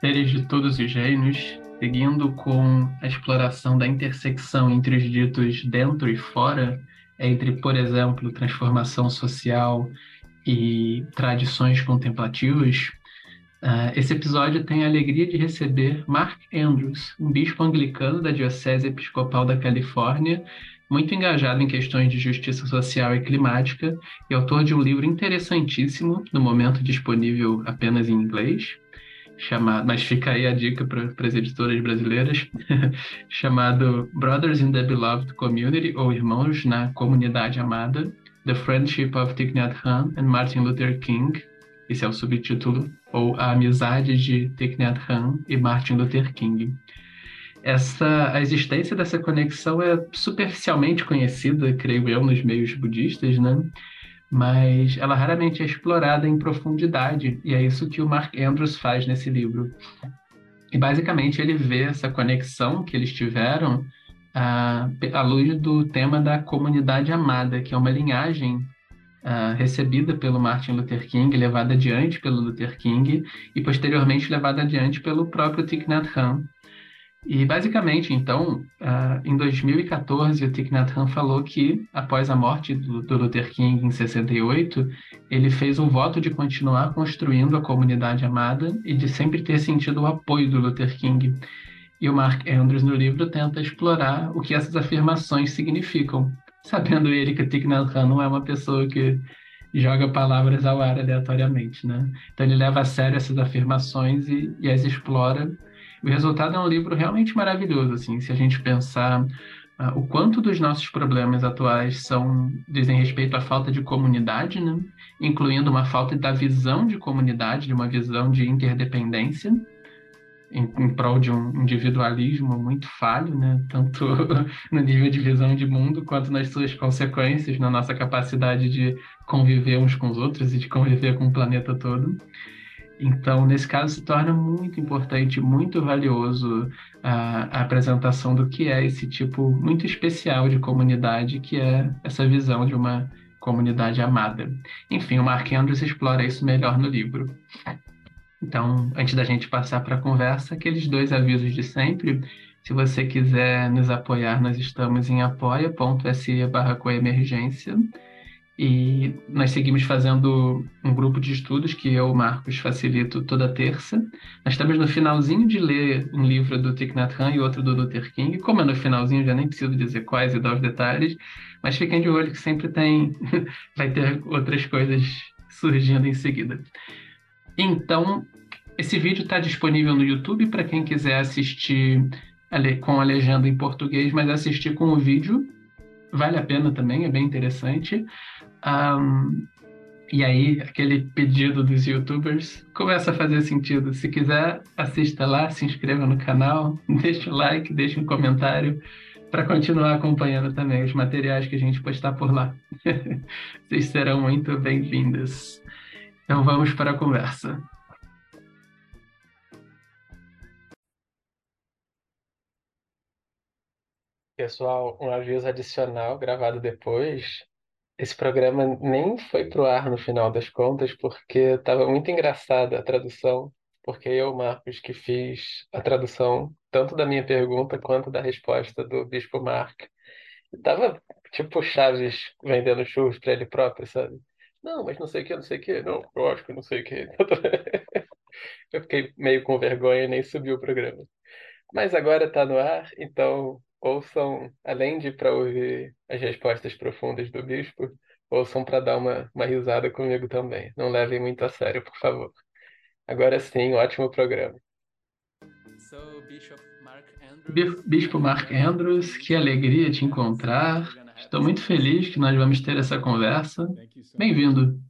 Seres de todos os reinos, seguindo com a exploração da intersecção entre os ditos dentro e fora, entre, por exemplo, transformação social e tradições contemplativas, uh, esse episódio tem a alegria de receber Mark Andrews, um bispo anglicano da Diocese Episcopal da Califórnia, muito engajado em questões de justiça social e climática e autor de um livro interessantíssimo, no momento disponível apenas em inglês, chamado, mas fica aí a dica para as editoras brasileiras, chamado Brothers in the Beloved Community, ou Irmãos na Comunidade Amada, The Friendship of Thich Nhat Hanh and Martin Luther King, esse é o subtítulo, ou A Amizade de Thich Nhat Hanh e Martin Luther King. Essa, a existência dessa conexão é superficialmente conhecida, creio eu, nos meios budistas, né? mas ela raramente é explorada em profundidade, e é isso que o Mark Andrews faz nesse livro. E basicamente ele vê essa conexão que eles tiveram à, à luz do tema da comunidade amada, que é uma linhagem uh, recebida pelo Martin Luther King, levada adiante pelo Luther King e posteriormente levada adiante pelo próprio Thich Nhat Hanh. E, basicamente, então, uh, em 2014, o Thich Nhat Hanh falou que, após a morte do, do, Luther King em 68, ele fez um voto de continuar construindo a comunidade amada e de sempre ter sentido o apoio do Luther King. E o Mark Andrews, no livro, tenta explorar o que essas afirmações significam, sabendo ele que Thich Nhat Hanh não é uma pessoa que joga palavras ao ar aleatoriamente, né? Então ele leva a sério essas afirmações e, e as explora o resultado é um livro realmente maravilhoso, assim, se a gente pensar uh, o quanto dos nossos problemas atuais são dizem respeito à falta de comunidade, né? incluindo uma falta da visão de comunidade, de uma visão de interdependência, em, em prol de um individualismo muito falho, né? tanto no nível de visão de mundo quanto nas suas consequências, na nossa capacidade de conviver uns com os outros e de conviver com o planeta todo. Então, nesse caso, se torna muito importante, muito valioso a, a, apresentação do que é esse tipo muito especial de comunidade, que é essa visão de uma comunidade amada. Enfim, o Mark Andrews explora isso melhor no livro. Então, antes da gente passar para a conversa, aqueles dois avisos de sempre. Se você quiser nos apoiar, nós estamos em apoia.se barra coemergência. E nós seguimos fazendo um grupo de estudos que eu, Marcos, facilito toda terça. Nós estamos no finalzinho de ler um livro do Thich Nhat Hanh e outro do Luther King. Como é no finalzinho, já nem preciso dizer quais e dar os detalhes, mas fiquem de olho que sempre tem, vai ter outras coisas surgindo em seguida. Então, esse vídeo está disponível no YouTube para quem quiser assistir com a legenda em português, mas assistir com o vídeo vale a pena também, é bem interessante. Um, e aí, aquele pedido dos youtubers começa a fazer sentido. Se quiser, assista lá, se inscreva no canal, deixe o like, deixe um comentário para continuar acompanhando também os materiais que a gente postar por lá. Vocês serão muito bem-vindos. Então vamos para a conversa. Pessoal, um aviso adicional gravado depois. Esse programa nem foi pro ar no final das contas, porque estava muito engraçada a tradução, porque eu, Marcos, que fiz a tradução tanto da minha pergunta quanto da resposta do Bispo Mark. Tava tipo Chaves vendendo churros para ele próprio, sabe? Não, mas não sei o que, não sei o que, não, eu acho que não sei o que. Eu fiquei meio com vergonha e nem subi o programa. Mas agora está no ar, então ouçam, além de para ouvir as respostas profundas do bispo, ouçam para dar uma, uma risada comigo também. Não levem muito a sério, por favor. Agora sim, ótimo programa. Bispo Mark Andrews, que alegria te encontrar. Estou muito feliz que nós vamos ter essa conversa. Bem-vindo.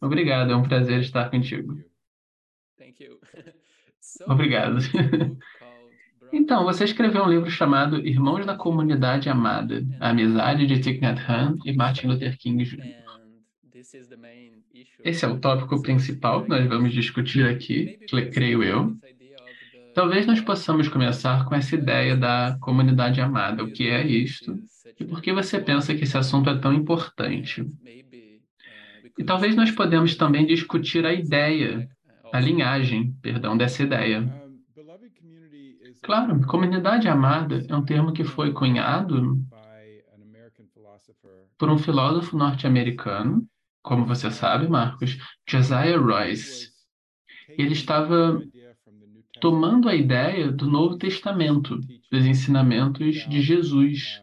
Obrigado, é um prazer estar contigo. Obrigado. Então, você escreveu um livro chamado Irmãos na Comunidade Amada, a amizade de Thich Nhat Hanh e Martin Luther King Jr. Esse é o tópico principal que nós vamos discutir aqui, creio eu. Talvez nós possamos começar com essa ideia da comunidade amada. O que é isto? E por que você pensa que esse assunto é tão importante? E talvez nós podemos também discutir a ideia, a linhagem, perdão, dessa ideia. Claro, comunidade amada é um termo que foi cunhado por um filósofo norte-americano, como você sabe, Marcos, Josiah Royce. Ele estava tomando a ideia do Novo Testamento, dos ensinamentos de Jesus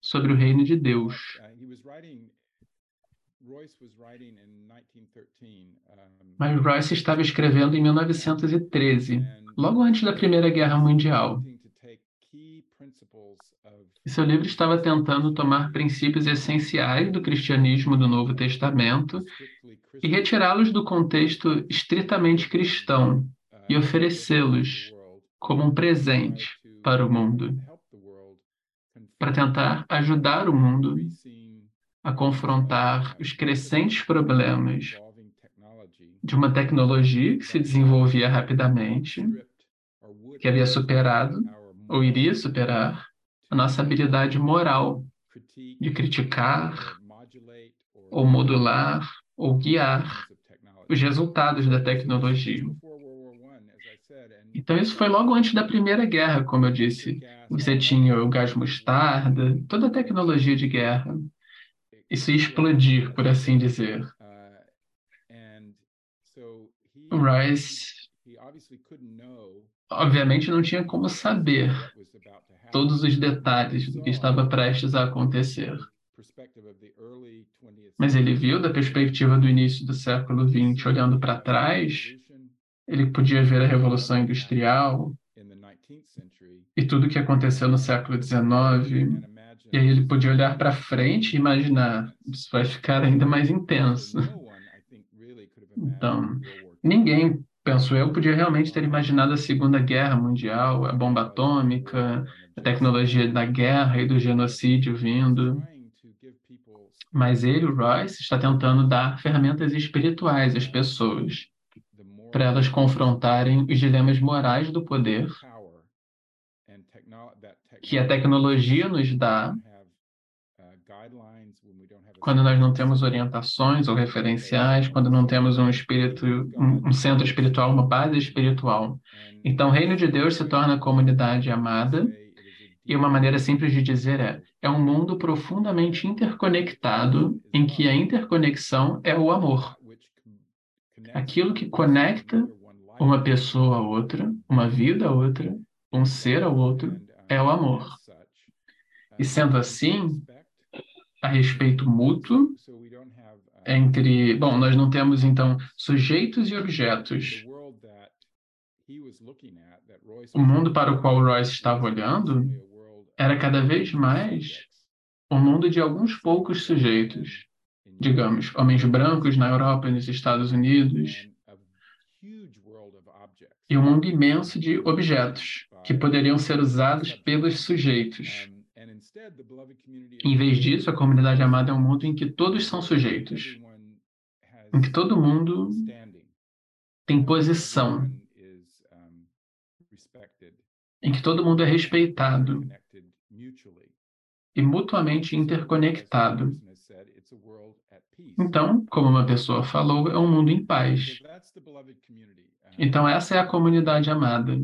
sobre o reino de Deus. Mas Royce estava escrevendo em 1913, logo antes da Primeira Guerra Mundial. E seu livro estava tentando tomar princípios essenciais do cristianismo do Novo Testamento e retirá-los do contexto estritamente cristão e oferecê-los como um presente para o mundo, para tentar ajudar o mundo a confrontar os crescentes problemas de uma tecnologia que se desenvolvia rapidamente, que havia superado ou iria superar a nossa habilidade moral de criticar ou modular ou guiar os resultados da tecnologia. Então, isso foi logo antes da Primeira Guerra, como eu disse. Você tinha o gás mostarda, toda a tecnologia de guerra isso ia explodir, por assim dizer. O Rice, obviamente, não tinha como saber todos os detalhes do que estava prestes a acontecer. Mas ele viu da perspectiva do início do século XX, olhando para trás, ele podia ver a Revolução Industrial e tudo o que aconteceu no século XIX, e aí ele podia olhar para frente e imaginar, isso vai ficar ainda mais intenso. Então, ninguém, penso eu, podia realmente ter imaginado a Segunda Guerra Mundial, a bomba atômica, a tecnologia da guerra e do genocídio vindo. Mas ele, o Royce, está tentando dar ferramentas espirituais às pessoas para elas confrontarem os dilemas morais do poder que a tecnologia nos dá quando nós não temos orientações ou referenciais, quando não temos um espírito, um, centro espiritual, uma base espiritual. Então, o reino de Deus se torna comunidade amada, e uma maneira simples de dizer é: é um mundo profundamente interconectado, em que a interconexão é o amor. Aquilo que conecta uma pessoa a outra, uma vida a outra, um ser ao outro, é o amor. E sendo assim, a respeito mútuo entre. Bom, nós não temos então sujeitos e objetos. O mundo para o qual Royce estava olhando era cada vez mais um mundo de alguns poucos sujeitos, digamos, homens brancos na Europa e nos Estados Unidos, e um mundo imenso de objetos que poderiam ser usados pelos sujeitos. Em vez disso, a comunidade amada é um mundo em que todos são sujeitos, em que todo mundo tem posição, em que todo mundo é respeitado e mutuamente interconectado. Então, como uma pessoa falou, é um mundo em paz. Então, essa é a comunidade amada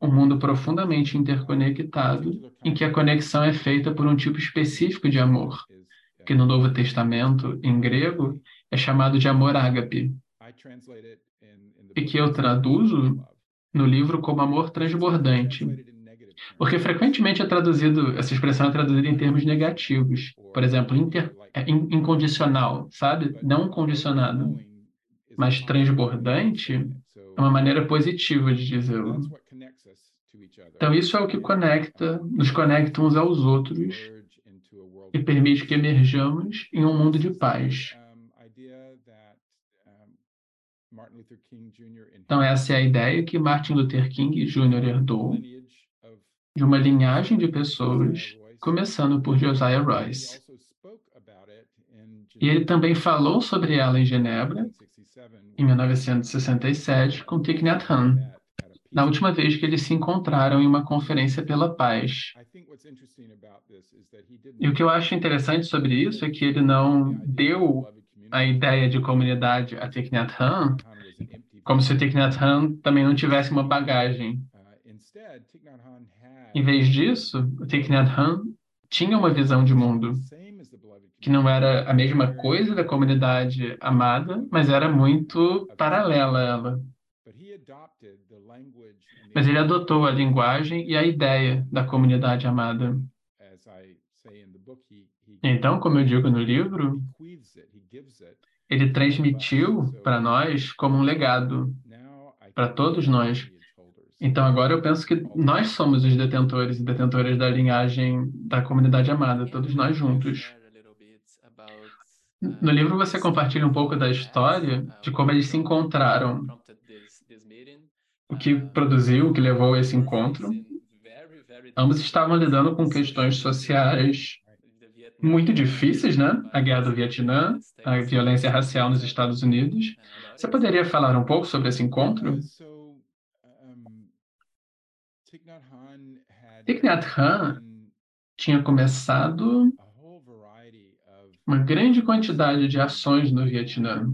um mundo profundamente interconectado, em que a conexão é feita por um tipo específico de amor, que no Novo Testamento, em grego, é chamado de amor ágape, e que eu traduzo no livro como amor transbordante. Porque frequentemente é traduzido, essa expressão é traduzida em termos negativos. Por exemplo, inter, é incondicional, sabe? Não condicionado. Mas transbordante é uma maneira positiva de dizê-lo. Então, isso é o que conecta, nos conecta uns aos outros e permite que emerjamos em um mundo de paz. Então, essa é a ideia que Martin Luther King Jr. herdou de uma linhagem de pessoas, começando por Josiah Royce. E ele também falou sobre ela em Genebra, em 1967, com Thich Nhat Hanh, na última vez que eles se encontraram em uma conferência pela paz. E o que eu acho interessante sobre isso é que ele não deu a ideia de comunidade a Thich Nhat Hanh como se o Thich Nhat Hanh também não tivesse uma bagagem. Em vez disso, o Thich Nhat Hanh tinha uma visão de mundo que não era a mesma coisa da comunidade amada, mas era muito paralela a ela. Mas ele adotou a linguagem e a ideia da comunidade amada. Então, como eu digo no livro, ele transmitiu para nós como um legado, para todos nós. Então, agora eu penso que nós somos os detentores e detentoras da linhagem da comunidade amada, todos nós juntos. No livro você compartilha um pouco da história de como eles se encontraram, o que produziu, o que levou a esse encontro. Ambos estavam lidando com questões sociais muito difíceis, né? A guerra do Vietnã, a violência racial nos Estados Unidos. Você poderia falar um pouco sobre esse encontro? Thich Nhat Hanh tinha começado uma grande quantidade de ações no Vietnã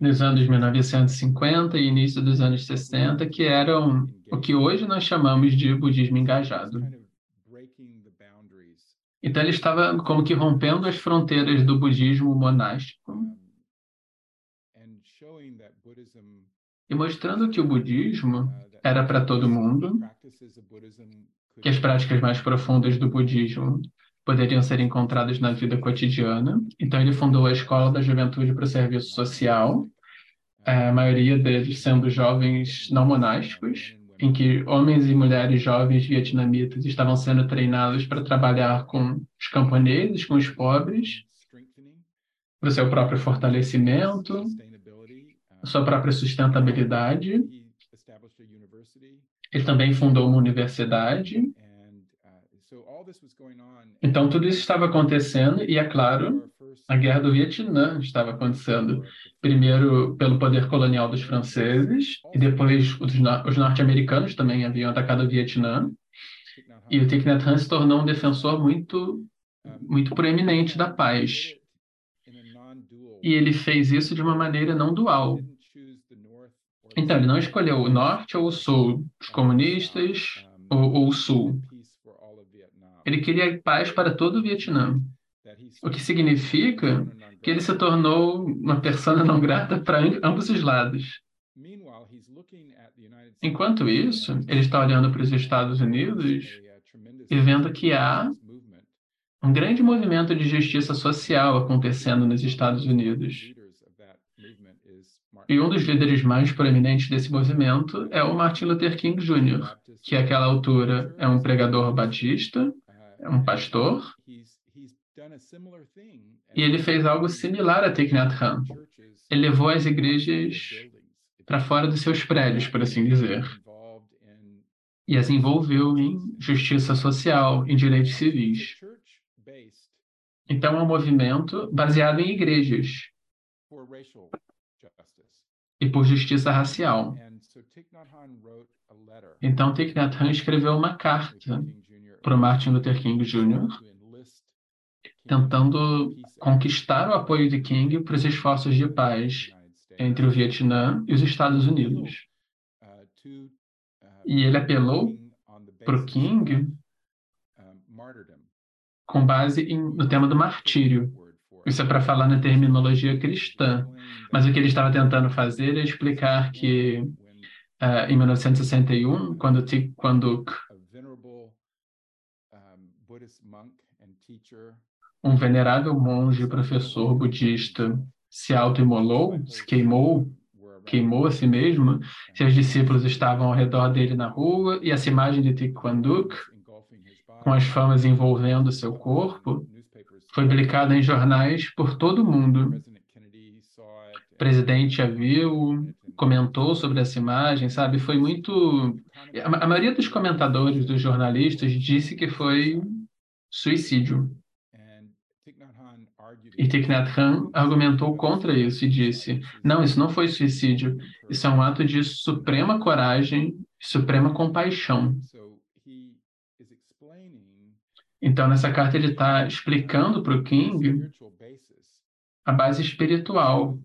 nos anos 1950 e início dos anos 60, que eram o que hoje nós chamamos de budismo engajado. Então ele estava como que rompendo as fronteiras do budismo monástico e mostrando que o budismo era para todo mundo, que as práticas mais profundas do budismo poderiam ser encontradas na vida cotidiana. Então ele fundou a Escola da Juventude para o Serviço Social, a maioria deles sendo jovens não monásticos, em que homens e mulheres jovens vietnamitas estavam sendo treinados para trabalhar com os camponeses, com os pobres, para o seu próprio fortalecimento, a sua própria sustentabilidade. Ele também fundou uma universidade. Então, tudo isso estava acontecendo, e é claro, a guerra do Vietnã estava acontecendo. Primeiro pelo poder colonial dos franceses e depois os, os norte-americanos também haviam atacado o Vietnã. E o Thich Nhat Hanh se tornou um defensor muito muito proeminente da paz. E ele fez isso de uma maneira não dual. Então ele não escolheu o norte ou o sul os comunistas ou, ou o sul ele queria paz para todo o Vietnã o que significa que ele se tornou uma persona não grata para ambos os lados. Enquanto isso, ele está olhando para os Estados Unidos e vendo que há um grande movimento de justiça social acontecendo nos Estados Unidos. E um dos líderes mais proeminentes desse movimento é o Martin Luther King Jr., que àquela altura é um pregador batista, é um pastor, e ele fez algo similar a Thich Nhat Hanh. Ele levou as igrejas para fora dos seus prédios, por assim dizer, e as envolveu em justiça social, em direitos civis. Então, é um movimento baseado em igrejas e por justiça racial. Então, Thich Nhat Hanh escreveu uma carta para Martin Luther King Jr., tentando conquistar o apoio de King para os esforços de paz entre o Vietnã e os Estados Unidos. E ele apelou para o King com base em, no tema do martírio. Isso é para falar na terminologia cristã. Mas o que ele estava tentando fazer é explicar que, uh, em 1961, quando, quando um venerável monge professor budista se autoimolou, se queimou, queimou a si mesmo, seus discípulos estavam ao redor dele na rua e essa imagem de Thich Duc, com as famas envolvendo seu corpo, foi publicada em jornais por todo o mundo. O presidente a viu, comentou sobre essa imagem, sabe? Foi muito. A maioria dos comentadores, dos jornalistas, disse que foi suicídio. E Thich Nhat Hanh argumentou contra isso e disse: não, isso não foi suicídio, isso é um ato de suprema coragem, suprema compaixão. Então, nessa carta, ele está explicando para o King a base espiritual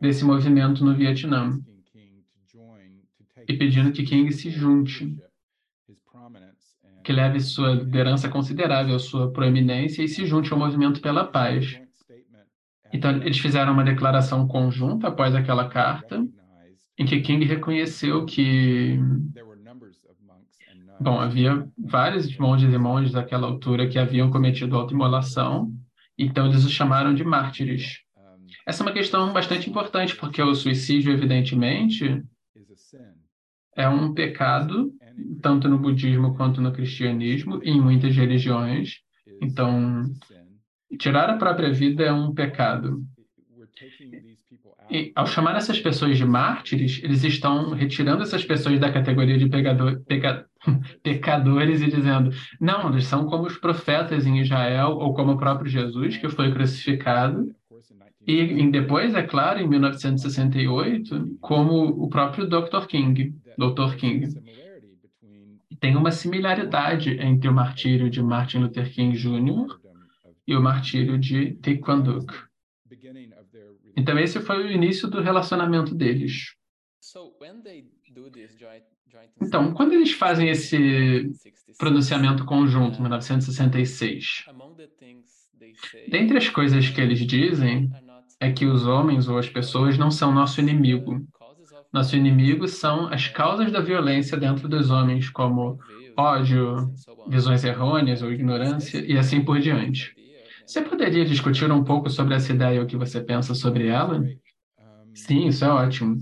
desse movimento no Vietnã e pedindo que King se junte, que leve sua liderança considerável, sua proeminência e se junte ao movimento pela paz. Então, eles fizeram uma declaração conjunta após aquela carta, em que King reconheceu que Bom, havia vários monges e monges daquela altura que haviam cometido autoimolação, então eles os chamaram de mártires. Essa é uma questão bastante importante, porque o suicídio, evidentemente, é um pecado, tanto no budismo quanto no cristianismo, e em muitas religiões. Então, tirar a própria vida é um pecado. E, ao chamar essas pessoas de mártires, eles estão retirando essas pessoas da categoria de pegador, pega, pecadores e dizendo, não, eles são como os profetas em Israel, ou como o próprio Jesus, que foi crucificado. E, e depois, é claro, em 1968, como o próprio Dr. King, Dr. King. Tem uma similaridade entre o martírio de Martin Luther King Jr. e o martírio de Thich Van Dyck. Então, esse foi o início do relacionamento deles. Então, quando eles fazem esse pronunciamento conjunto em 1966, dentre as coisas que eles dizem é que os homens ou as pessoas não são nosso inimigo. Nosso inimigo são as causas da violência dentro dos homens, como ódio, visões errôneas ou ignorância e assim por diante. Você poderia discutir um pouco sobre essa ideia e o que você pensa sobre ela? Sim, isso é ótimo.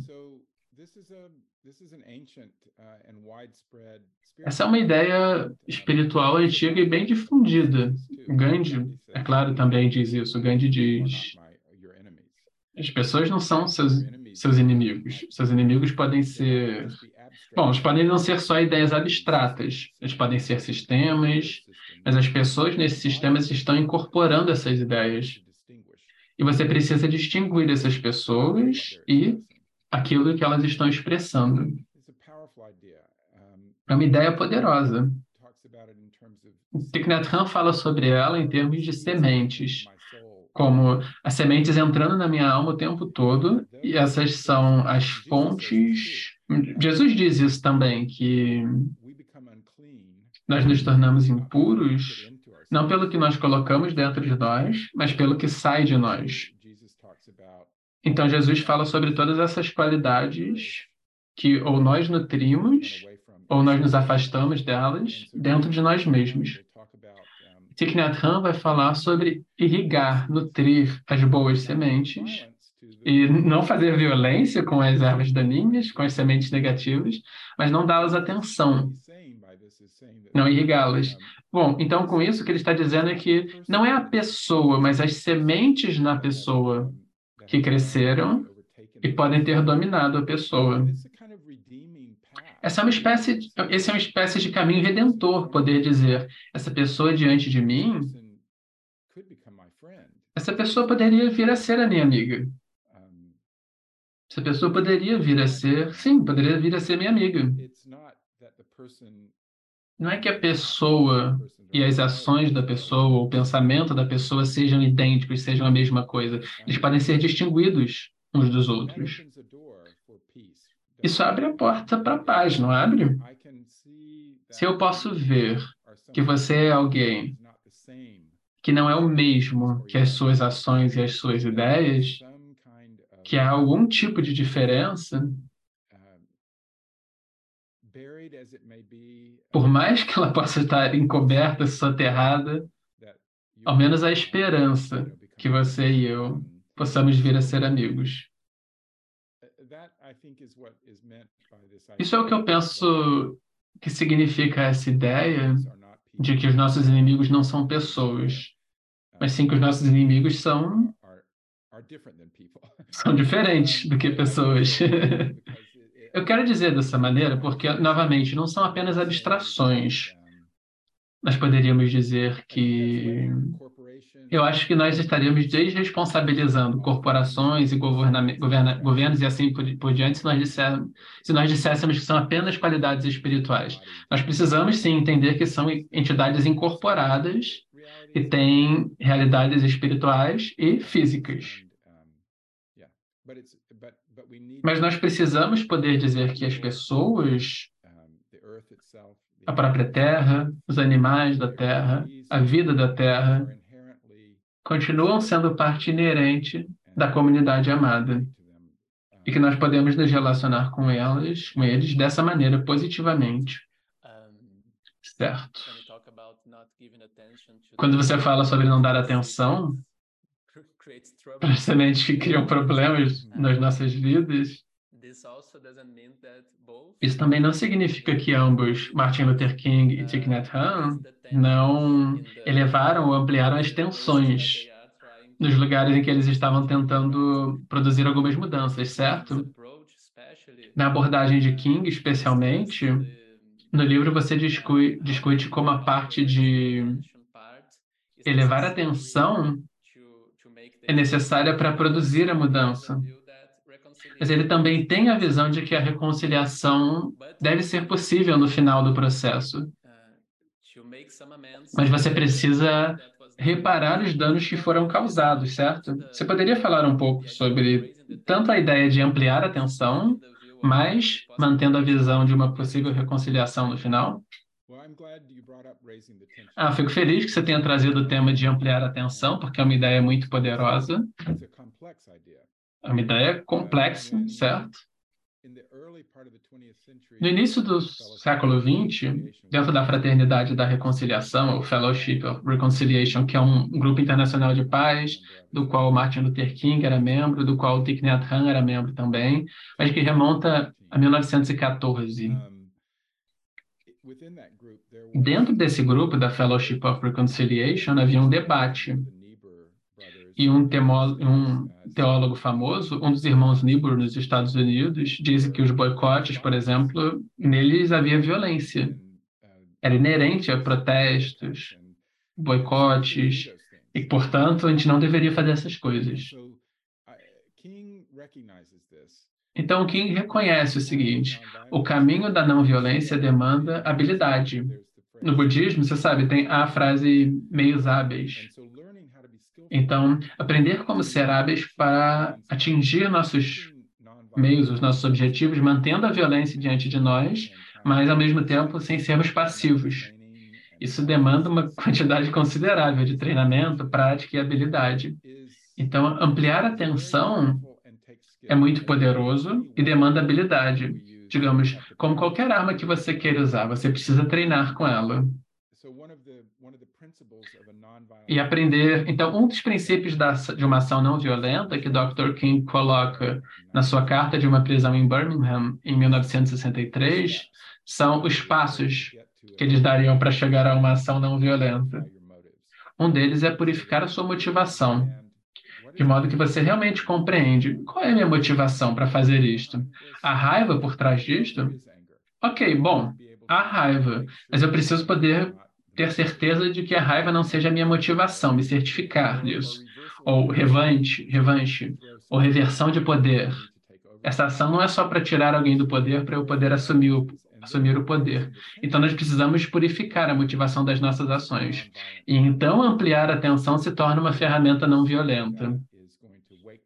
Essa é uma ideia espiritual antiga e bem difundida. Gandhi, é claro, também diz isso. Gandhi diz: as pessoas não são seus, seus inimigos. Seus inimigos podem ser. Bom, eles podem não ser só ideias abstratas, eles podem ser sistemas, mas as pessoas nesses sistemas estão incorporando essas ideias. E você precisa distinguir essas pessoas e aquilo que elas estão expressando. É uma ideia poderosa. Thich Nhat Hanh fala sobre ela em termos de sementes, como as sementes entrando na minha alma o tempo todo, e essas são as fontes. Jesus diz isso também, que nós nos tornamos impuros não pelo que nós colocamos dentro de nós, mas pelo que sai de nós. Então, Jesus fala sobre todas essas qualidades que ou nós nutrimos ou nós nos afastamos delas dentro de nós mesmos. Thich Nhat vai falar sobre irrigar, nutrir as boas sementes e não fazer violência com as ervas daninhas, com as sementes negativas, mas não dá-las atenção, não irrigá-las. Bom, então com isso o que ele está dizendo é que não é a pessoa, mas as sementes na pessoa que cresceram e podem ter dominado a pessoa. Essa é uma espécie, esse é uma espécie de caminho redentor, poder dizer, essa pessoa diante de mim, essa pessoa poderia vir a ser a minha amiga. Essa pessoa poderia vir a ser, sim, poderia vir a ser minha amiga. Não é que a pessoa e as ações da pessoa, o pensamento da pessoa sejam idênticos, sejam a mesma coisa. Eles podem ser distinguidos uns dos outros. Isso abre a porta para a paz, não abre? Se eu posso ver que você é alguém que não é o mesmo que as suas ações e as suas ideias, que há algum tipo de diferença, por mais que ela possa estar encoberta, soterrada, ao menos a esperança que você e eu possamos vir a ser amigos. Isso é o que eu penso que significa essa ideia de que os nossos inimigos não são pessoas, mas sim que os nossos inimigos são são diferentes do que pessoas. Eu quero dizer dessa maneira porque, novamente, não são apenas abstrações. Nós poderíamos dizer que eu acho que nós estaríamos desresponsabilizando corporações e governa, governos e assim por, por diante se nós, disser, se nós disséssemos que são apenas qualidades espirituais. Nós precisamos sim entender que são entidades incorporadas que têm realidades espirituais e físicas. Mas nós precisamos poder dizer que as pessoas, a própria terra, os animais da terra, a vida da terra, continuam sendo parte inerente da comunidade amada e que nós podemos nos relacionar com elas, com eles dessa maneira positivamente. Certo. Quando você fala sobre não dar atenção para as sementes que criam problemas nas nossas vidas, isso também não significa que ambos, Martin Luther King e Thich Nhat Hanh, não elevaram ou ampliaram as tensões nos lugares em que eles estavam tentando produzir algumas mudanças, certo? Na abordagem de King, especialmente, no livro você discute, discute como a parte de elevar a atenção é necessária para produzir a mudança. Mas ele também tem a visão de que a reconciliação deve ser possível no final do processo. Mas você precisa reparar os danos que foram causados, certo? Você poderia falar um pouco sobre tanto a ideia de ampliar a tensão, mas mantendo a visão de uma possível reconciliação no final? Ah, fico feliz que você tenha trazido o tema de ampliar a tensão, porque é uma ideia muito poderosa. É uma ideia complexa, certo? No início do século XX, dentro da Fraternidade da Reconciliação, o Fellowship of Reconciliation, que é um grupo internacional de paz, do qual Martin Luther King era membro, do qual Thich Nhat Hanh era membro também, mas que remonta a 1914. Dentro desse grupo da Fellowship of Reconciliation havia um debate e um, um teólogo famoso, um dos irmãos Niebuhr nos Estados Unidos, diz que os boicotes, por exemplo, neles havia violência. Era inerente a protestos, boicotes, e, portanto, a gente não deveria fazer essas coisas. Então, King reconhece o seguinte: o caminho da não violência demanda habilidade. No budismo, você sabe, tem a frase meios hábeis. Então, aprender como ser hábeis para atingir nossos meios, os nossos objetivos, mantendo a violência diante de nós, mas ao mesmo tempo sem sermos passivos. Isso demanda uma quantidade considerável de treinamento, prática e habilidade. Então, ampliar a atenção é muito poderoso e demanda habilidade. Digamos, como qualquer arma que você queira usar, você precisa treinar com ela. E aprender. Então, um dos princípios da, de uma ação não violenta que Dr. King coloca na sua carta de uma prisão em Birmingham em 1963 são os passos que eles dariam para chegar a uma ação não violenta. Um deles é purificar a sua motivação, de modo que você realmente compreende qual é a minha motivação para fazer isto. A raiva por trás disto? Ok, bom, a raiva, mas eu preciso poder ter certeza de que a raiva não seja a minha motivação, me certificar disso. Ou revanche, revanche, ou reversão de poder. Essa ação não é só para tirar alguém do poder para eu poder assumir o, assumir o poder. Então, nós precisamos purificar a motivação das nossas ações. E então, ampliar a atenção se torna uma ferramenta não violenta.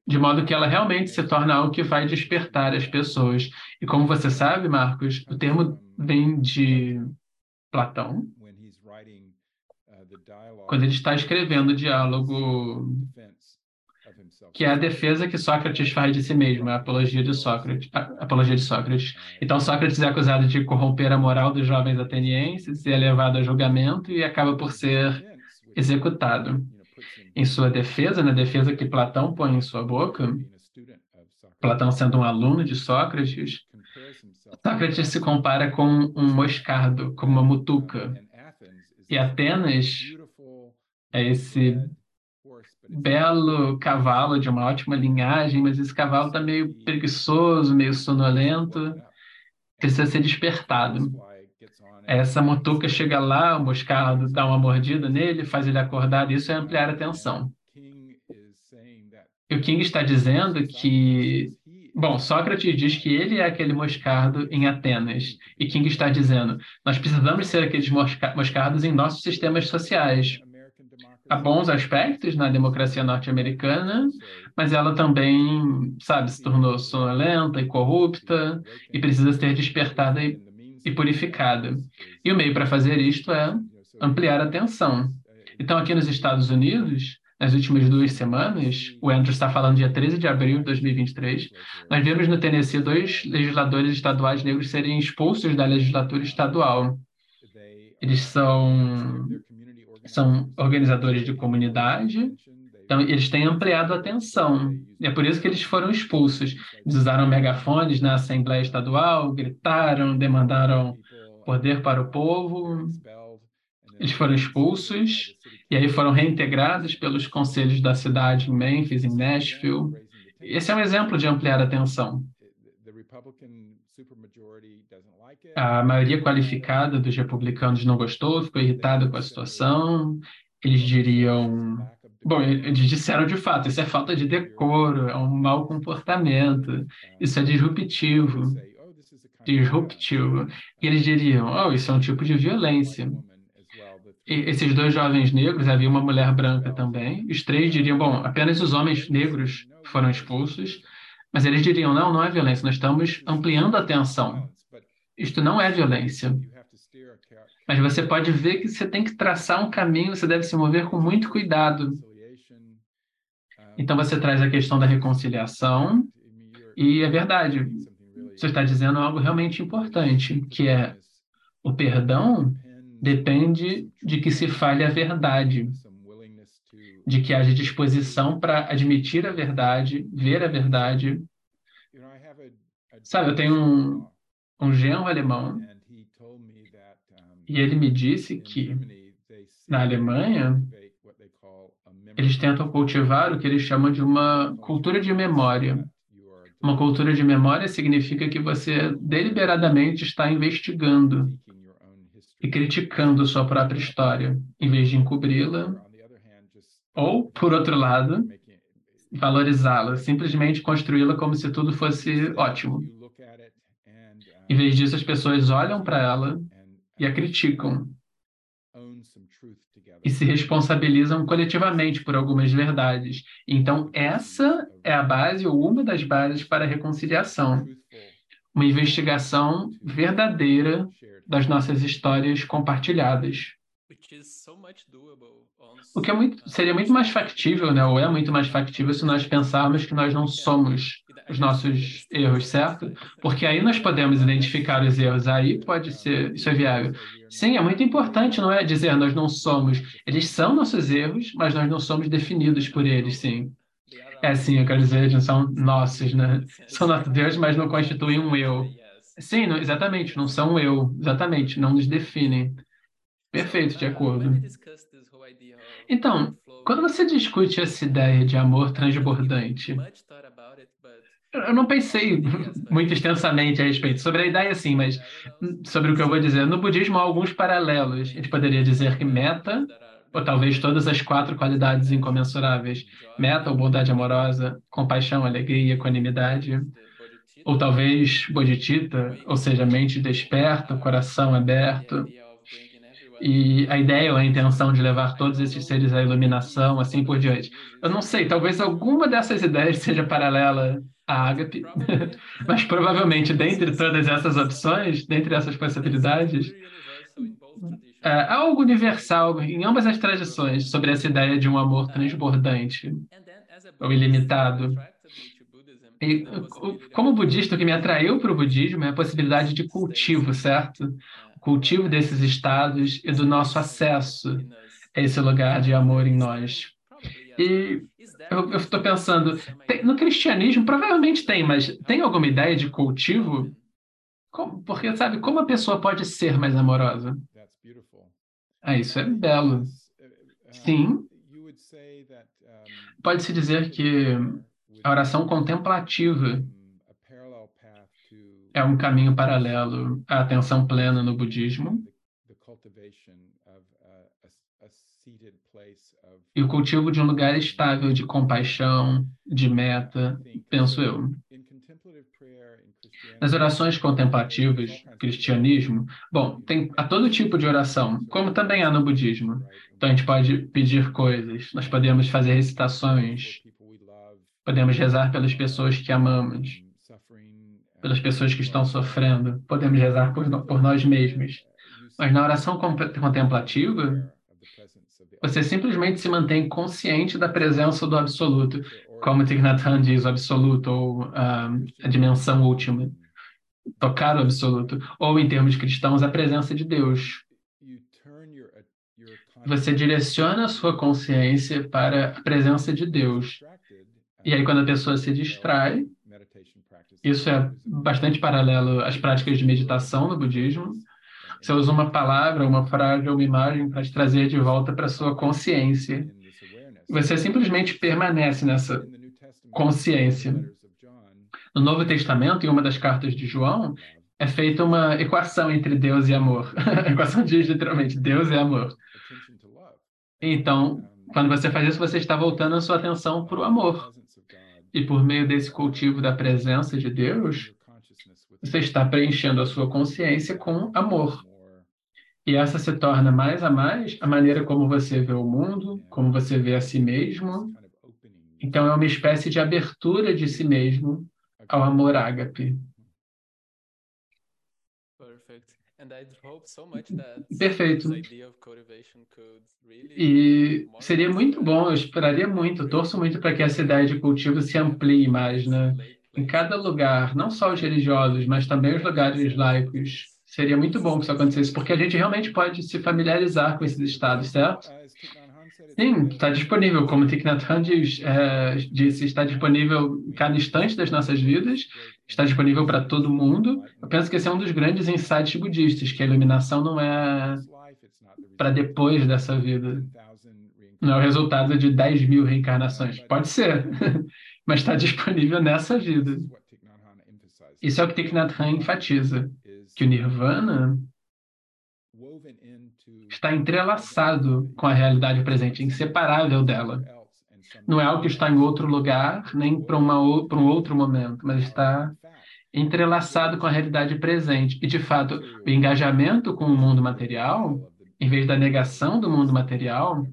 De modo que ela realmente se torna algo que vai despertar as pessoas. E como você sabe, Marcos, o termo vem de Platão, quando ele está escrevendo o diálogo, que é a defesa que Sócrates faz de si mesmo, a apologia de Sócrates. apologia de Sócrates. Então, Sócrates é acusado de corromper a moral dos jovens atenienses é levado a julgamento e acaba por ser executado. Em sua defesa, na defesa que Platão põe em sua boca, Platão sendo um aluno de Sócrates, Sócrates se compara com um moscardo, como uma mutuca. E Atenas é esse belo cavalo de uma ótima linhagem, mas esse cavalo está meio preguiçoso, meio sonolento, precisa ser despertado. essa motuca chega lá, o moscardo dá uma mordida nele, faz ele acordar, isso é ampliar a atenção. E o King está dizendo que, bom, Sócrates diz que ele é aquele moscardo em Atenas, e King está dizendo, nós precisamos ser aqueles moscardos em nossos sistemas sociais. Há bons aspectos na democracia norte-americana, mas ela também, sabe, se tornou sonolenta e corrupta e precisa ser despertada e, e purificada. E o meio para fazer isto é ampliar a atenção. Então, aqui nos Estados Unidos, nas últimas duas semanas, o Andrew está falando dia 13 de abril de 2023, nós vimos no Tennessee dois legisladores estaduais negros serem expulsos da legislatura estadual. Eles são, são organizadores de comunidade, então eles têm ampliado a atenção. É por isso que eles foram expulsos. Eles usaram megafones na Assembleia Estadual, gritaram, demandaram poder para o povo. Eles foram expulsos e aí foram reintegrados pelos conselhos da cidade em Memphis, em Nashville. Esse é um exemplo de ampliar a atenção. A maioria qualificada dos republicanos não gostou, ficou irritada com a situação. Eles diriam. Bom, eles disseram de fato: isso é falta de decoro, é um mau comportamento, isso é disruptivo. Disruptivo. E eles diriam: oh, isso é um tipo de violência esses dois jovens negros, havia uma mulher branca também. Os três diriam: bom, apenas os homens negros foram expulsos, mas eles diriam: não, não é violência, nós estamos ampliando a atenção. Isto não é violência. Mas você pode ver que você tem que traçar um caminho, você deve se mover com muito cuidado. Então você traz a questão da reconciliação, e é verdade, você está dizendo algo realmente importante, que é o perdão depende de que se fale a verdade, de que haja disposição para admitir a verdade, ver a verdade. Sabe, eu tenho um, um genro alemão e ele me disse que na Alemanha eles tentam cultivar o que eles chamam de uma cultura de memória. Uma cultura de memória significa que você deliberadamente está investigando e criticando sua própria história, em vez de encobri-la, ou, por outro lado, valorizá-la, simplesmente construí-la como se tudo fosse ótimo. Em vez disso, as pessoas olham para ela e a criticam e se responsabilizam coletivamente por algumas verdades. Então, essa é a base ou uma das bases para a reconciliação. Uma investigação verdadeira das nossas histórias compartilhadas. O que é muito, seria muito mais factível, né? ou é muito mais factível, se nós pensarmos que nós não somos os nossos erros, certo? Porque aí nós podemos identificar os erros, aí pode ser, isso é viável. Sim, é muito importante, não é dizer nós não somos. Eles são nossos erros, mas nós não somos definidos por eles, sim. É sim, eu quero dizer, eles não são nossos, né? São nossos erros, mas não constituem um eu. Sim, não, exatamente, não são eu, exatamente, não nos definem. Perfeito, de acordo. Então, quando você discute essa ideia de amor transbordante, eu não pensei muito extensamente a respeito sobre a ideia, sim, mas sobre o que eu vou dizer. No budismo há alguns paralelos. A gente poderia dizer que meta, ou talvez todas as quatro qualidades incomensuráveis, meta, ou bondade amorosa, compaixão, alegria, equanimidade, ou talvez bodhicitta, ou seja, mente desperta, coração aberto, e a ideia ou a intenção de levar todos esses seres à iluminação, assim por diante. Eu não sei, talvez alguma dessas ideias seja paralela à ágape, mas provavelmente dentre todas essas opções, dentre essas possibilidades, é, há algo universal em ambas as tradições sobre essa ideia de um amor transbordante ou ilimitado. E como budista, o que me atraiu para o budismo é a possibilidade de cultivo, certo? Cultivo desses estados e do nosso acesso a esse lugar de amor em nós. E eu estou pensando, tem, no cristianismo provavelmente tem, mas tem alguma ideia de cultivo? Como, porque, sabe, como a pessoa pode ser mais amorosa? Ah, isso é belo. Sim. Pode-se dizer que a oração contemplativa é um caminho paralelo à atenção plena no budismo. e o cultivo de um lugar estável de compaixão, de meta, penso eu. Nas orações contemplativas, cristianismo, bom, tem a todo tipo de oração, como também há no budismo. Então a gente pode pedir coisas, nós podemos fazer recitações, podemos rezar pelas pessoas que amamos, pelas pessoas que estão sofrendo, podemos rezar por, por nós mesmos. Mas na oração contemplativa, você simplesmente se mantém consciente da presença do absoluto, como Thich Nhat Hanh diz, o absoluto, ou uh, a dimensão última, tocar o absoluto, ou em termos cristãos, a presença de Deus. Você direciona a sua consciência para a presença de Deus. E aí, quando a pessoa se distrai, isso é bastante paralelo às práticas de meditação no budismo. Você usa uma palavra, uma frase ou uma imagem para te trazer de volta para a sua consciência. Você simplesmente permanece nessa consciência. No Novo Testamento, em uma das cartas de João, é feita uma equação entre Deus e amor. a equação diz literalmente: Deus é amor. Então, quando você faz isso, você está voltando a sua atenção para o amor. E por meio desse cultivo da presença de Deus, você está preenchendo a sua consciência com amor. E essa se torna mais a mais a maneira como você vê o mundo, como você vê a si mesmo. Então, é uma espécie de abertura de si mesmo ao amor ágape. Perfeito. E seria muito bom, eu esperaria muito, torço muito para que essa ideia de cultivo se amplie mais, né? Em cada lugar, não só os religiosos, mas também os lugares laicos. Seria muito bom que isso acontecesse, porque a gente realmente pode se familiarizar com esses estados, certo? Sim, está disponível, como Thich Nhat Hanh diz, é, disse, está disponível em cada instante das nossas vidas, está disponível para todo mundo. Eu penso que esse é um dos grandes insights budistas, que a iluminação não é para depois dessa vida. Não é o resultado de 10 mil reencarnações. Pode ser, mas está disponível nessa vida. Isso é o que Thich Nhat Hanh enfatiza, que o Nirvana está entrelaçado com a realidade presente, inseparável dela. Não é algo que está em outro lugar, nem para um outro momento, mas está entrelaçado com a realidade presente. E, de fato, o engajamento com o mundo material, em vez da negação do mundo material,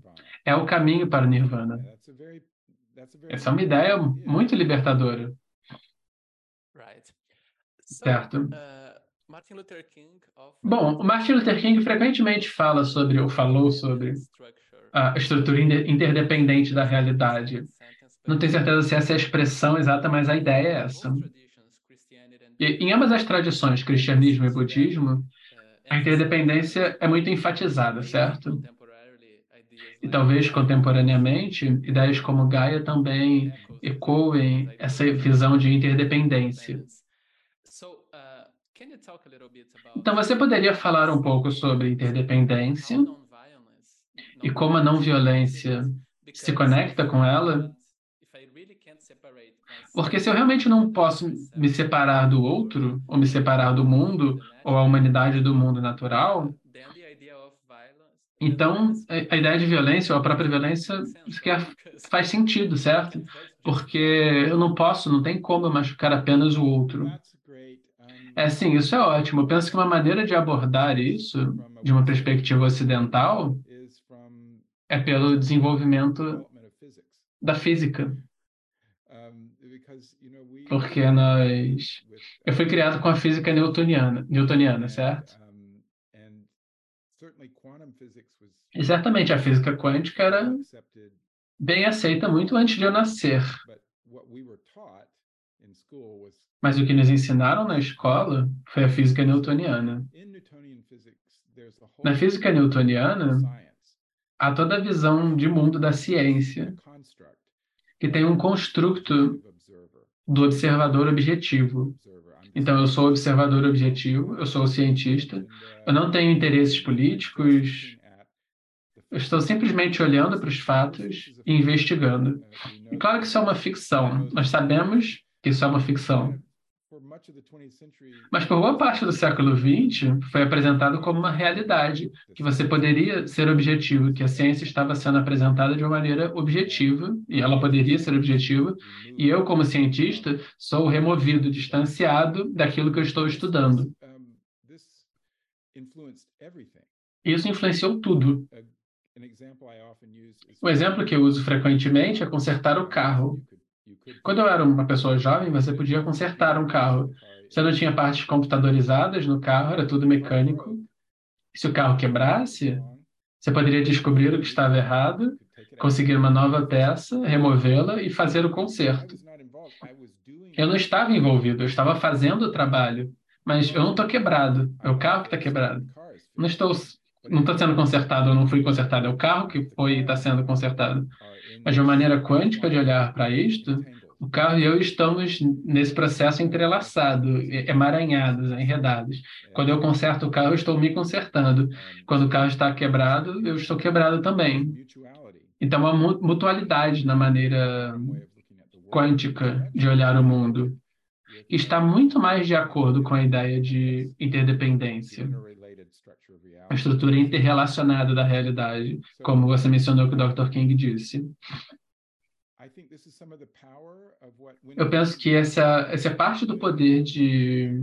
é o caminho para o nirvana. Essa é uma ideia muito libertadora. Certo? Uh, Bom, o Martin Luther King frequentemente fala sobre, ou falou sobre, a estrutura interdependente da realidade. Não tenho certeza se essa é a expressão exata, mas a ideia é essa. E em ambas as tradições, cristianismo e budismo, a interdependência é muito enfatizada, certo? E talvez contemporaneamente, ideias como Gaia também ecoem essa visão de interdependência. Então, você poderia falar um pouco sobre interdependência e como a não violência se conecta com ela? Porque se eu realmente não posso me separar do outro, ou me separar do mundo, ou a humanidade do mundo natural, então a ideia de violência, ou a própria violência, faz sentido, certo? Porque eu não posso, não tem como eu machucar apenas o outro. É, sim, isso é ótimo. Eu penso que uma maneira de abordar isso, de uma perspectiva ocidental, é pelo desenvolvimento da física. Porque nós. Eu fui criado com a física newtoniana, newtoniana certo? E certamente a física quântica era bem aceita muito antes de eu nascer. Mas o que nos ensinaram na escola foi a física newtoniana. Na física newtoniana, há toda a visão de mundo da ciência, que tem um construto do observador objetivo. Então, eu sou observador objetivo, eu sou cientista, eu não tenho interesses políticos, eu estou simplesmente olhando para os fatos e investigando. E claro que isso é uma ficção, nós sabemos que isso é uma ficção. Mas por boa parte do século XX foi apresentado como uma realidade, que você poderia ser objetivo, que a ciência estava sendo apresentada de uma maneira objetiva, e ela poderia ser objetiva, e eu, como cientista, sou removido, distanciado daquilo que eu estou estudando. Isso influenciou tudo. O exemplo que eu uso frequentemente é consertar o carro. Quando eu era uma pessoa jovem, você podia consertar um carro. Você não tinha partes computadorizadas no carro, era tudo mecânico. Se o carro quebrasse, você poderia descobrir o que estava errado, conseguir uma nova peça, removê-la e fazer o conserto. Eu não estava envolvido, eu estava fazendo o trabalho, mas eu não estou quebrado, é o carro que está quebrado. Não estou, não está sendo consertado, eu não fui consertado, é o carro que foi está sendo consertado. Mas de uma maneira quântica de olhar para isto, o carro e eu estamos nesse processo entrelaçado, emaranhados, enredados. Quando eu conserto o carro, eu estou me consertando. Quando o carro está quebrado, eu estou quebrado também. Então, há mutualidade na maneira quântica de olhar o mundo. Está muito mais de acordo com a ideia de interdependência. A estrutura interrelacionada da realidade, como você mencionou que o Dr. King disse. Eu penso que essa, essa é parte do poder de.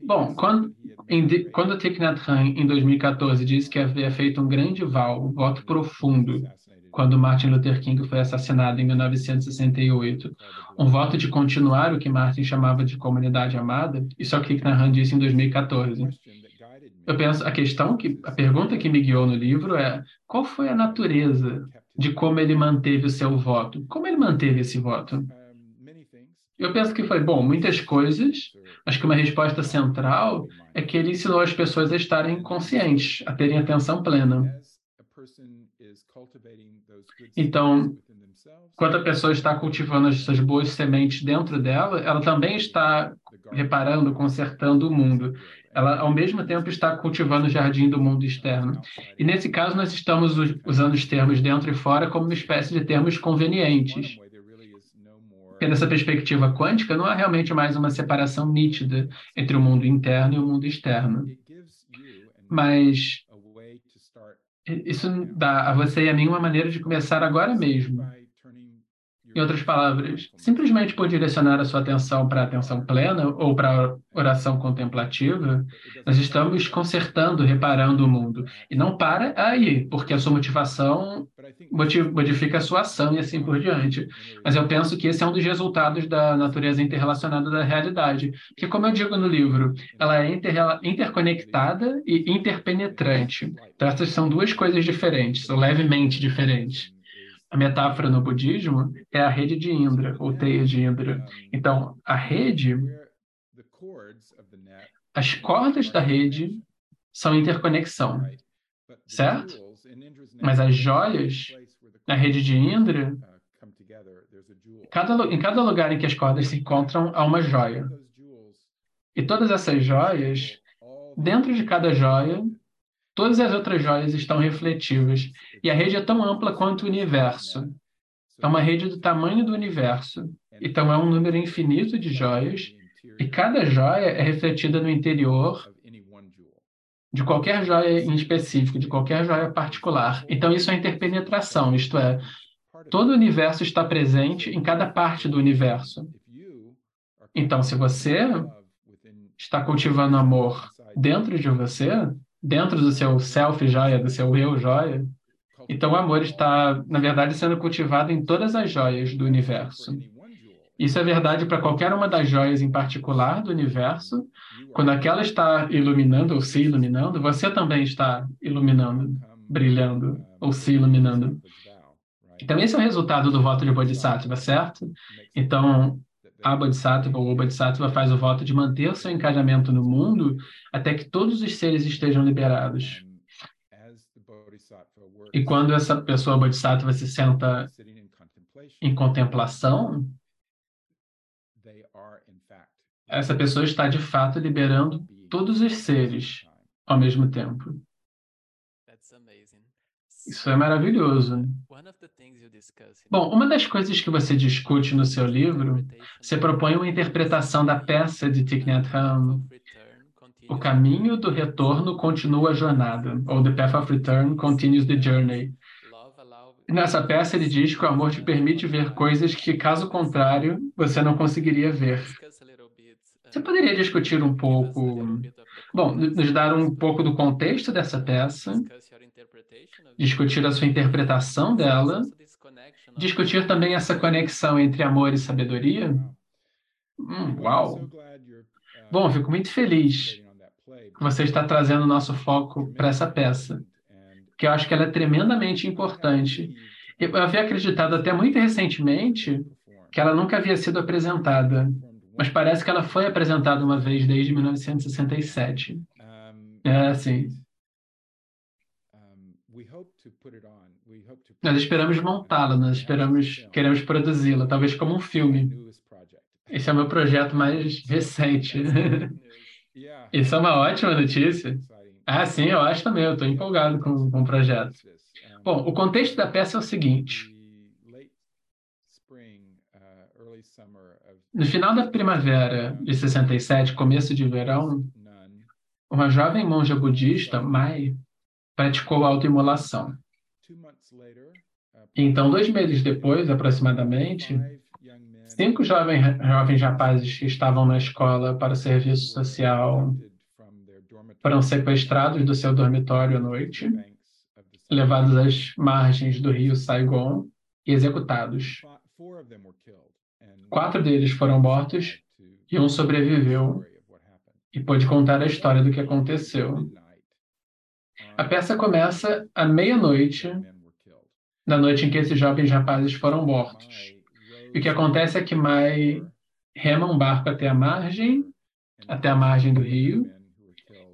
Bom, quando, em, quando Thich Nhat Hanh, em 2014, disse que havia feito um grande val, um voto profundo, quando Martin Luther King foi assassinado em 1968, um voto de continuar o que Martin chamava de comunidade amada, isso é o que Thich Nhat Hanh disse em 2014. Eu penso, a questão que, a pergunta que me guiou no livro é qual foi a natureza de como ele manteve o seu voto. Como ele manteve esse voto? Eu penso que foi, bom, muitas coisas. Acho que uma resposta central é que ele ensinou as pessoas a estarem conscientes, a terem atenção plena. Então, quando a pessoa está cultivando as suas boas sementes dentro dela, ela também está reparando, consertando o mundo ela ao mesmo tempo está cultivando o jardim do mundo externo. E nesse caso nós estamos usando os termos dentro e fora como uma espécie de termos convenientes. Porque nessa perspectiva quântica não há realmente mais uma separação nítida entre o mundo interno e o mundo externo. Mas isso dá a você e a mim uma maneira de começar agora mesmo em outras palavras, simplesmente por direcionar a sua atenção para a atenção plena ou para a oração contemplativa, nós estamos consertando, reparando o mundo. E não para aí, porque a sua motivação modifica a sua ação e assim por diante. Mas eu penso que esse é um dos resultados da natureza interrelacionada da realidade. Porque, como eu digo no livro, ela é inter interconectada e interpenetrante. Então, essas são duas coisas diferentes, ou levemente diferentes. A metáfora no budismo é a rede de Indra, ou teia de Indra. Então, a rede, as cordas da rede são interconexão, certo? Mas as joias na rede de Indra, cada, em cada lugar em que as cordas se encontram, há uma joia. E todas essas joias, dentro de cada joia, Todas as outras joias estão refletivas, e a rede é tão ampla quanto o universo. É uma rede do tamanho do universo. Então é um número infinito de joias, e cada joia é refletida no interior de qualquer joia em específico, de qualquer joia particular. Então isso é interpenetração, isto é, todo o universo está presente em cada parte do universo. Então, se você está cultivando amor dentro de você, dentro do seu self joia, do seu eu joia. Então o amor está, na verdade, sendo cultivado em todas as joias do universo. Isso é verdade para qualquer uma das joias em particular do universo. Quando aquela está iluminando ou se iluminando, você também está iluminando, brilhando ou se iluminando. Então, esse é o resultado do voto de Bodhisattva, certo? Então, a Bodhisattva ou o Bodhisattva faz o voto de manter o seu encadeamento no mundo até que todos os seres estejam liberados. E quando essa pessoa Bodhisattva se senta em contemplação, essa pessoa está de fato liberando todos os seres ao mesmo tempo. Isso é maravilhoso. Bom, uma das coisas que você discute no seu livro, você propõe uma interpretação da peça de Thich Nhat Hanh, O caminho do retorno continua a jornada, ou The Path of Return continues the journey. Nessa peça ele diz que o amor te permite ver coisas que, caso contrário, você não conseguiria ver. Você poderia discutir um pouco, bom, nos dar um pouco do contexto dessa peça, discutir a sua interpretação dela, discutir também essa conexão entre amor e sabedoria? Hum, uau! Bom, fico muito feliz que você está trazendo o nosso foco para essa peça, que eu acho que ela é tremendamente importante. Eu havia acreditado até muito recentemente que ela nunca havia sido apresentada, mas parece que ela foi apresentada uma vez desde 1967. É assim. Nós esperamos montá-la, nós esperamos, queremos produzi-la, talvez como um filme. Esse é o meu projeto mais recente. Isso é uma ótima notícia. Ah, sim, eu acho também. Eu estou empolgado com, com o projeto. Bom, o contexto da peça é o seguinte. No final da primavera de 67, começo de verão, uma jovem monja budista, Mai, praticou autoimolação. Então, dois meses depois, aproximadamente, cinco jovens, jovens rapazes que estavam na escola para serviço social foram sequestrados do seu dormitório à noite, levados às margens do rio Saigon e executados. Quatro deles foram mortos e um sobreviveu e pôde contar a história do que aconteceu. A peça começa à meia-noite, na noite em que esses jovens rapazes foram mortos. E o que acontece é que Mai rema um barco até a margem, até a margem do rio,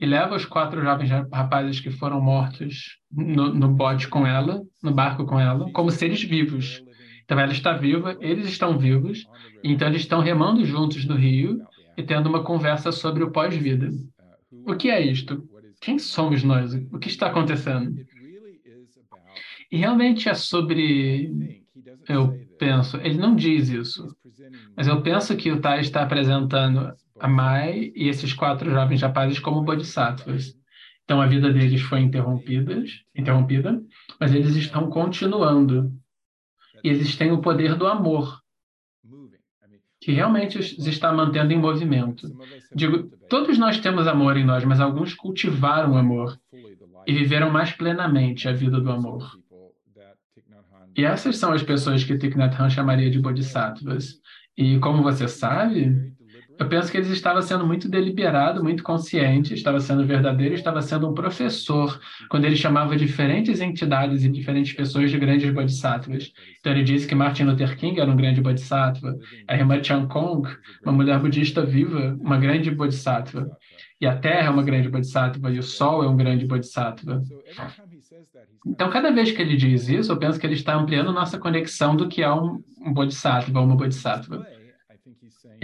e leva os quatro jovens rapazes que foram mortos no, no bote com ela, no barco com ela, como seres vivos. Então ela está viva, eles estão vivos, então eles estão remando juntos no rio e tendo uma conversa sobre o pós-vida. O que é isto? Quem somos nós? O que está acontecendo? E realmente é sobre. Eu penso, ele não diz isso, mas eu penso que o Tai está apresentando a Mai e esses quatro jovens rapazes como bodhisattvas. Então a vida deles foi interrompida, interrompida, mas eles estão continuando. Eles têm o poder do amor, que realmente se está mantendo em movimento. Digo, todos nós temos amor em nós, mas alguns cultivaram o amor e viveram mais plenamente a vida do amor. E essas são as pessoas que Thich Nhat Hanh chamaria de bodhisattvas. E como você sabe, eu penso que ele estava sendo muito deliberado, muito consciente, estava sendo verdadeiro, estava sendo um professor quando ele chamava diferentes entidades e diferentes pessoas de grandes bodhisattvas. Então ele disse que Martin Luther King era um grande bodhisattva, a Rima Chan Kong, uma mulher budista viva, uma grande bodhisattva. E a Terra é uma grande bodhisattva e o Sol é um grande bodhisattva. Então, cada vez que ele diz isso, eu penso que ele está ampliando nossa conexão do que é um bodhisattva, uma bodhisattva.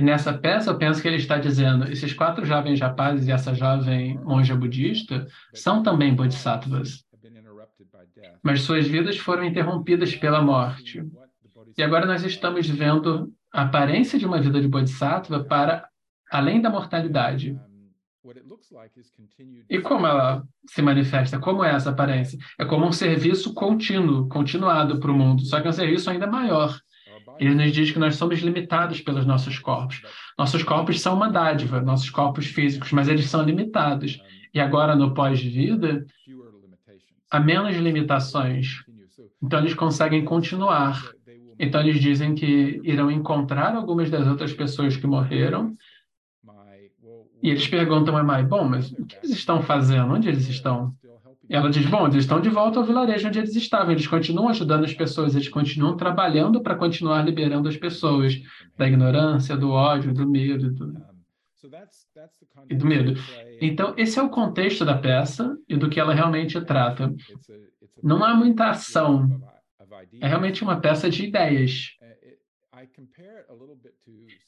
Nessa peça, eu penso que ele está dizendo: esses quatro jovens rapazes e essa jovem monja budista são também bodhisattvas. Mas suas vidas foram interrompidas pela morte. E agora nós estamos vendo a aparência de uma vida de bodhisattva para além da mortalidade. E como ela se manifesta? Como é essa aparência? É como um serviço contínuo, continuado para o mundo, só que é um serviço ainda maior. Ele nos diz que nós somos limitados pelos nossos corpos. Nossos corpos são uma dádiva, nossos corpos físicos, mas eles são limitados. E agora, no pós-vida, há menos limitações. Então, eles conseguem continuar. Então, eles dizem que irão encontrar algumas das outras pessoas que morreram. E eles perguntam a Mai, bom, mas o que eles estão fazendo? Onde eles estão? Ela diz: bom, eles estão de volta ao vilarejo onde eles estavam, eles continuam ajudando as pessoas, eles continuam trabalhando para continuar liberando as pessoas da ignorância, do ódio, do medo. Do... E do medo. Então, esse é o contexto da peça e do que ela realmente trata. Não há muita ação. É realmente uma peça de ideias.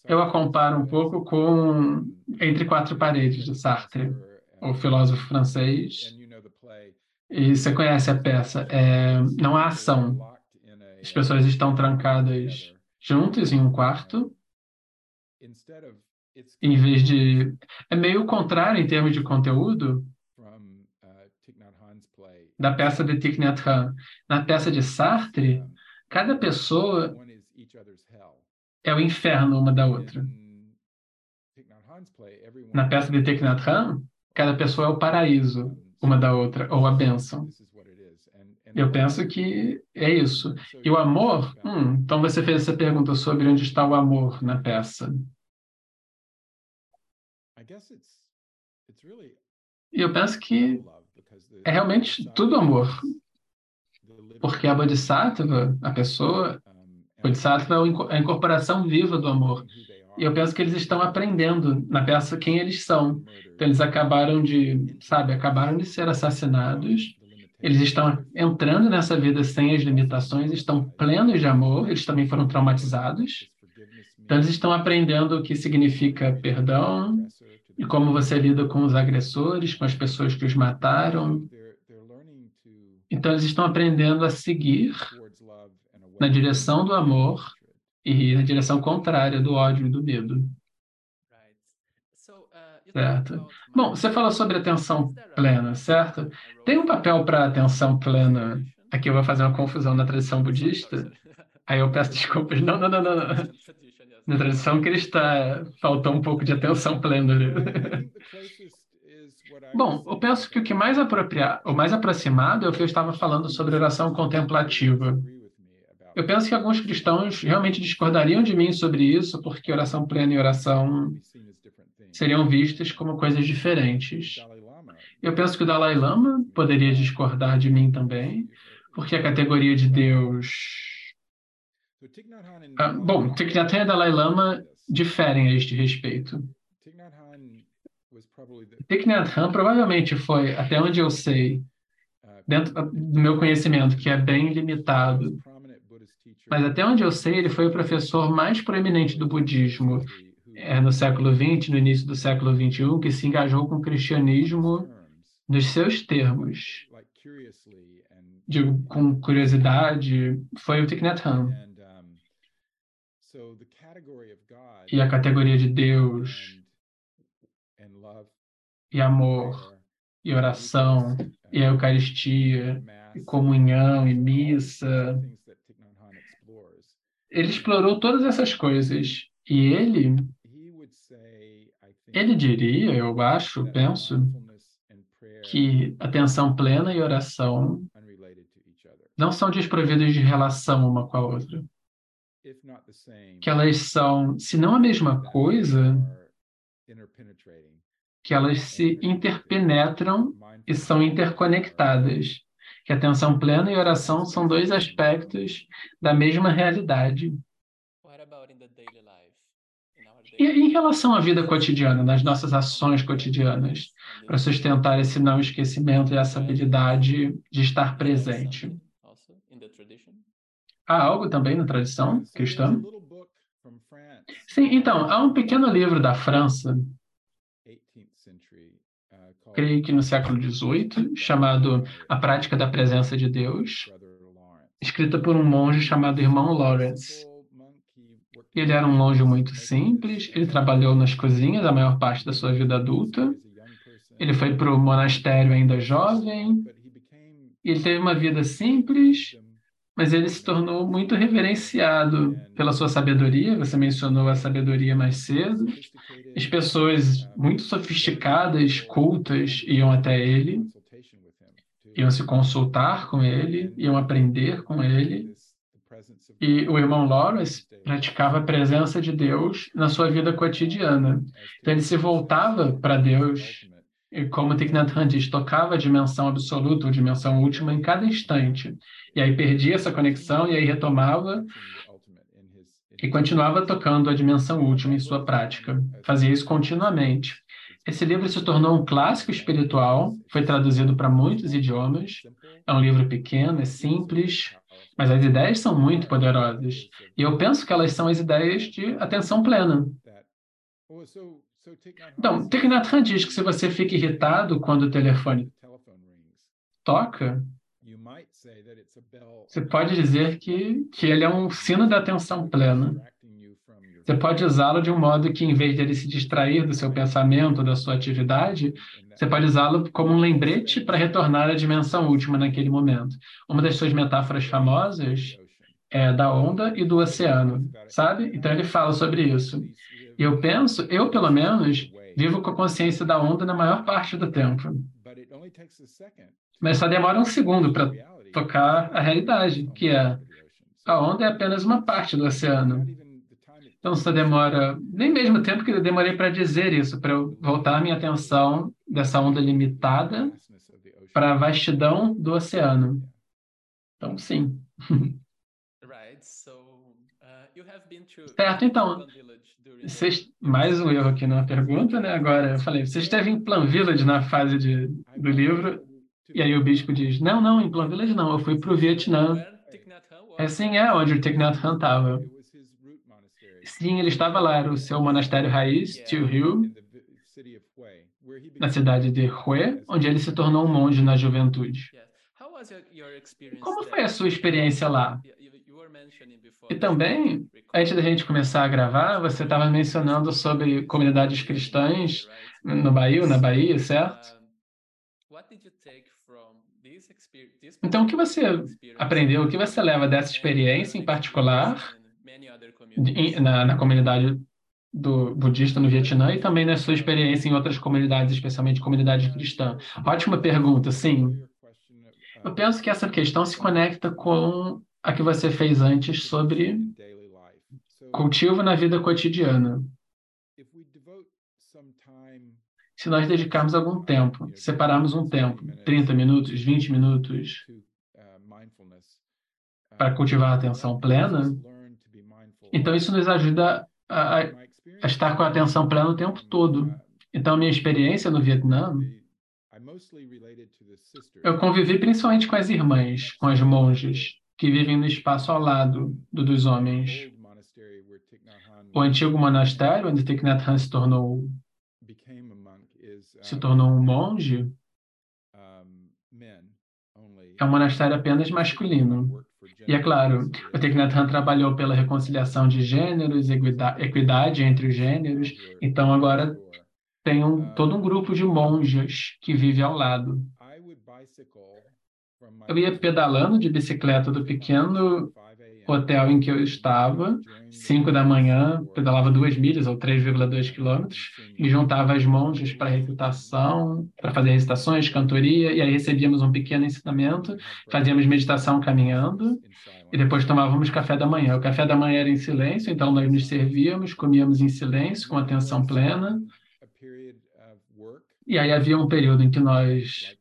Eu a comparo um pouco com Entre Quatro Paredes, do Sartre, o filósofo francês E você conhece a peça? É, não há ação. As pessoas estão trancadas juntas em um quarto, em vez de. É meio contrário em termos de conteúdo da peça de Thich Nhat Hanh. Na peça de Sartre, cada pessoa é o inferno uma da outra. Na peça de Thich Nhat Hanh, cada pessoa é o paraíso uma da outra, ou a bênção. Eu penso que é isso. E o amor? Hum, então você fez essa pergunta sobre onde está o amor na peça. E eu penso que é realmente tudo amor. Porque a Bodhisattva, a pessoa, Bodhisattva é a incorporação viva do amor. E eu penso que eles estão aprendendo na peça quem eles são. Então, eles acabaram de, sabe, acabaram de ser assassinados. Eles estão entrando nessa vida sem as limitações, estão plenos de amor, eles também foram traumatizados. Então, eles estão aprendendo o que significa perdão e como você lida com os agressores, com as pessoas que os mataram. Então, eles estão aprendendo a seguir na direção do amor e na direção contrária do ódio e do medo. Certo. Bom, você falou sobre atenção plena, certo? Tem um papel para atenção plena. Aqui eu vou fazer uma confusão na tradição budista. Aí eu peço desculpas. Não, não, não, não. Na tradição cristã faltou um pouco de atenção plena ali. Bom, eu penso que o que mais apropriado, o mais aproximado é o que eu estava falando sobre oração contemplativa. Eu penso que alguns cristãos realmente discordariam de mim sobre isso, porque oração plena e oração seriam vistas como coisas diferentes. Eu penso que o Dalai Lama poderia discordar de mim também, porque a categoria de Deus. Ah, bom, Thich Nhat Hanh e Dalai Lama diferem a este respeito. Thich Nhat Hanh provavelmente foi, até onde eu sei, dentro do meu conhecimento, que é bem limitado, mas até onde eu sei, ele foi o professor mais proeminente do budismo é, no século XX, no início do século XXI, que se engajou com o cristianismo nos seus termos. Digo, com curiosidade, foi o Thich Nhat Hanh. E a categoria de Deus, e amor, e oração, e a Eucaristia, e comunhão, e missa, ele explorou todas essas coisas e ele ele diria, eu acho, penso, que atenção plena e oração não são desprovidas de relação uma com a outra. Que elas são, se não a mesma coisa, que elas se interpenetram e são interconectadas que atenção plena e oração são dois aspectos da mesma realidade. E em relação à vida cotidiana, nas nossas ações cotidianas, para sustentar esse não esquecimento e essa habilidade de estar presente? Há algo também na tradição cristã? Sim, então, há um pequeno livro da França creio que no século XVIII, chamado A Prática da Presença de Deus, escrita por um monge chamado Irmão Lawrence. Ele era um monge muito simples, ele trabalhou nas cozinhas a maior parte da sua vida adulta, ele foi para o monastério ainda jovem, ele teve uma vida simples, mas ele se tornou muito reverenciado pela sua sabedoria. Você mencionou a sabedoria mais cedo. As pessoas muito sofisticadas, cultas, iam até ele, iam se consultar com ele, iam aprender com ele. E o irmão Lawrence praticava a presença de Deus na sua vida cotidiana. Então ele se voltava para Deus como Thich diz, tocava a dimensão absoluta ou dimensão última em cada instante. E aí perdia essa conexão e aí retomava e continuava tocando a dimensão última em sua prática. Fazia isso continuamente. Esse livro se tornou um clássico espiritual, foi traduzido para muitos idiomas. É um livro pequeno, é simples, mas as ideias são muito poderosas. E eu penso que elas são as ideias de atenção plena. Então, Thich Nhat Hanh diz que se você fica irritado quando o telefone toca, você pode dizer que, que ele é um sino da atenção plena. Você pode usá-lo de um modo que, em vez de ele se distrair do seu pensamento, da sua atividade, você pode usá-lo como um lembrete para retornar à dimensão última naquele momento. Uma das suas metáforas famosas é da onda e do oceano, sabe? Então ele fala sobre isso. Eu penso, eu pelo menos, vivo com a consciência da onda na maior parte do tempo. Mas só demora um segundo para tocar a realidade, que é a onda é apenas uma parte do oceano. Então só demora nem mesmo tempo que eu demorei para dizer isso, para eu voltar a minha atenção dessa onda limitada para a vastidão do oceano. Então sim. Certo, então, vocês, mais um erro aqui na pergunta, né? Agora, eu falei, você esteve em Plan Village na fase de, do livro, e aí o bispo diz, não, não, em Plan Village não, eu fui para o Vietnã. É sim, é onde o Thich Nhat Hanh estava. Sim, ele estava lá, era o seu monastério raiz, Tio Hill, na cidade de Hue, onde ele se tornou um monge na juventude. Como foi a sua experiência lá? E também, antes da gente começar a gravar, você estava mencionando sobre comunidades cristãs no Bahia, na Bahia, certo? Então, o que você aprendeu, o que você leva dessa experiência em particular na, na comunidade do budista no Vietnã e também na sua experiência em outras comunidades, especialmente comunidades cristãs? Ótima pergunta, sim. Eu penso que essa questão se conecta com a que você fez antes sobre cultivo na vida cotidiana. Se nós dedicarmos algum tempo, separarmos um tempo, 30 minutos, 20 minutos, para cultivar a atenção plena, então isso nos ajuda a, a estar com a atenção plena o tempo todo. Então, minha experiência no Vietnã eu convivi principalmente com as irmãs, com as monjas, que vivem no espaço ao lado do dos homens. O antigo monastério, onde Thich Nhat Hanh se tornou, se tornou um monge, é um monastério apenas masculino. E é claro, o Thich Nhat Hanh trabalhou pela reconciliação de gêneros, equidade entre os gêneros, então agora tem um, todo um grupo de monjas que vive ao lado. Eu ia pedalando de bicicleta do pequeno hotel em que eu estava, 5 da manhã, pedalava duas milhas ou 3,2 quilômetros, e juntava as monjas para recitação, para fazer recitações, cantoria, e aí recebíamos um pequeno ensinamento, fazíamos meditação caminhando, e depois tomávamos café da manhã. O café da manhã era em silêncio, então nós nos servíamos, comíamos em silêncio, com atenção plena, e aí havia um período em que nós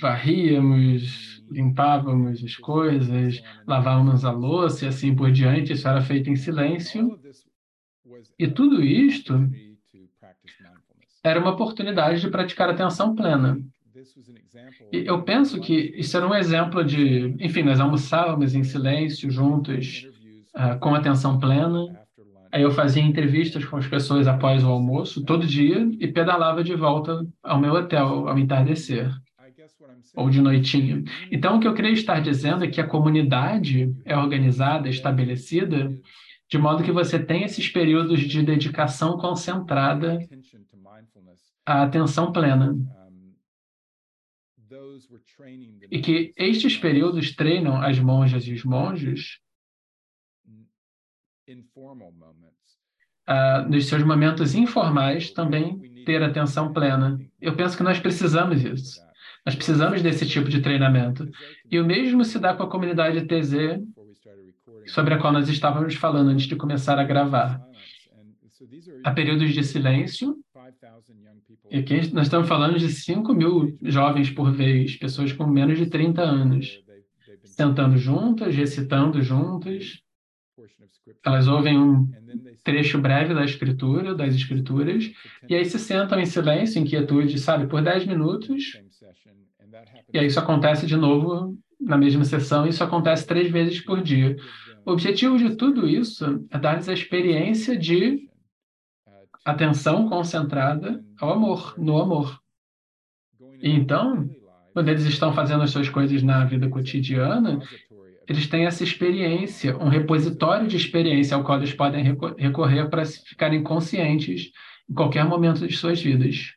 varríamos, limpávamos as coisas, lavávamos a louça e assim por diante. Isso era feito em silêncio. E tudo isto era uma oportunidade de praticar atenção plena. E eu penso que isso era um exemplo de, enfim, nós almoçávamos em silêncio juntos, uh, com atenção plena. Aí eu fazia entrevistas com as pessoas após o almoço, todo dia, e pedalava de volta ao meu hotel ao entardecer ou de noitinha. Então, o que eu queria estar dizendo é que a comunidade é organizada, estabelecida, de modo que você tem esses períodos de dedicação concentrada à atenção plena. E que estes períodos treinam as monjas e os monges uh, nos seus momentos informais também ter atenção plena. Eu penso que nós precisamos disso. Nós precisamos desse tipo de treinamento. E o mesmo se dá com a comunidade TZ, sobre a qual nós estávamos falando antes de começar a gravar. Há períodos de silêncio, e aqui nós estamos falando de 5 mil jovens por vez, pessoas com menos de 30 anos, sentando juntas, recitando juntas. Elas ouvem um trecho breve da escritura, das escrituras, e aí se sentam em silêncio, em quietude, sabe, por 10 minutos, e aí isso acontece de novo na mesma sessão, isso acontece três vezes por dia. O objetivo de tudo isso é dar-lhes a experiência de atenção concentrada ao amor, no amor. E então, quando eles estão fazendo as suas coisas na vida cotidiana, eles têm essa experiência, um repositório de experiência ao qual eles podem recorrer para ficarem conscientes em qualquer momento de suas vidas.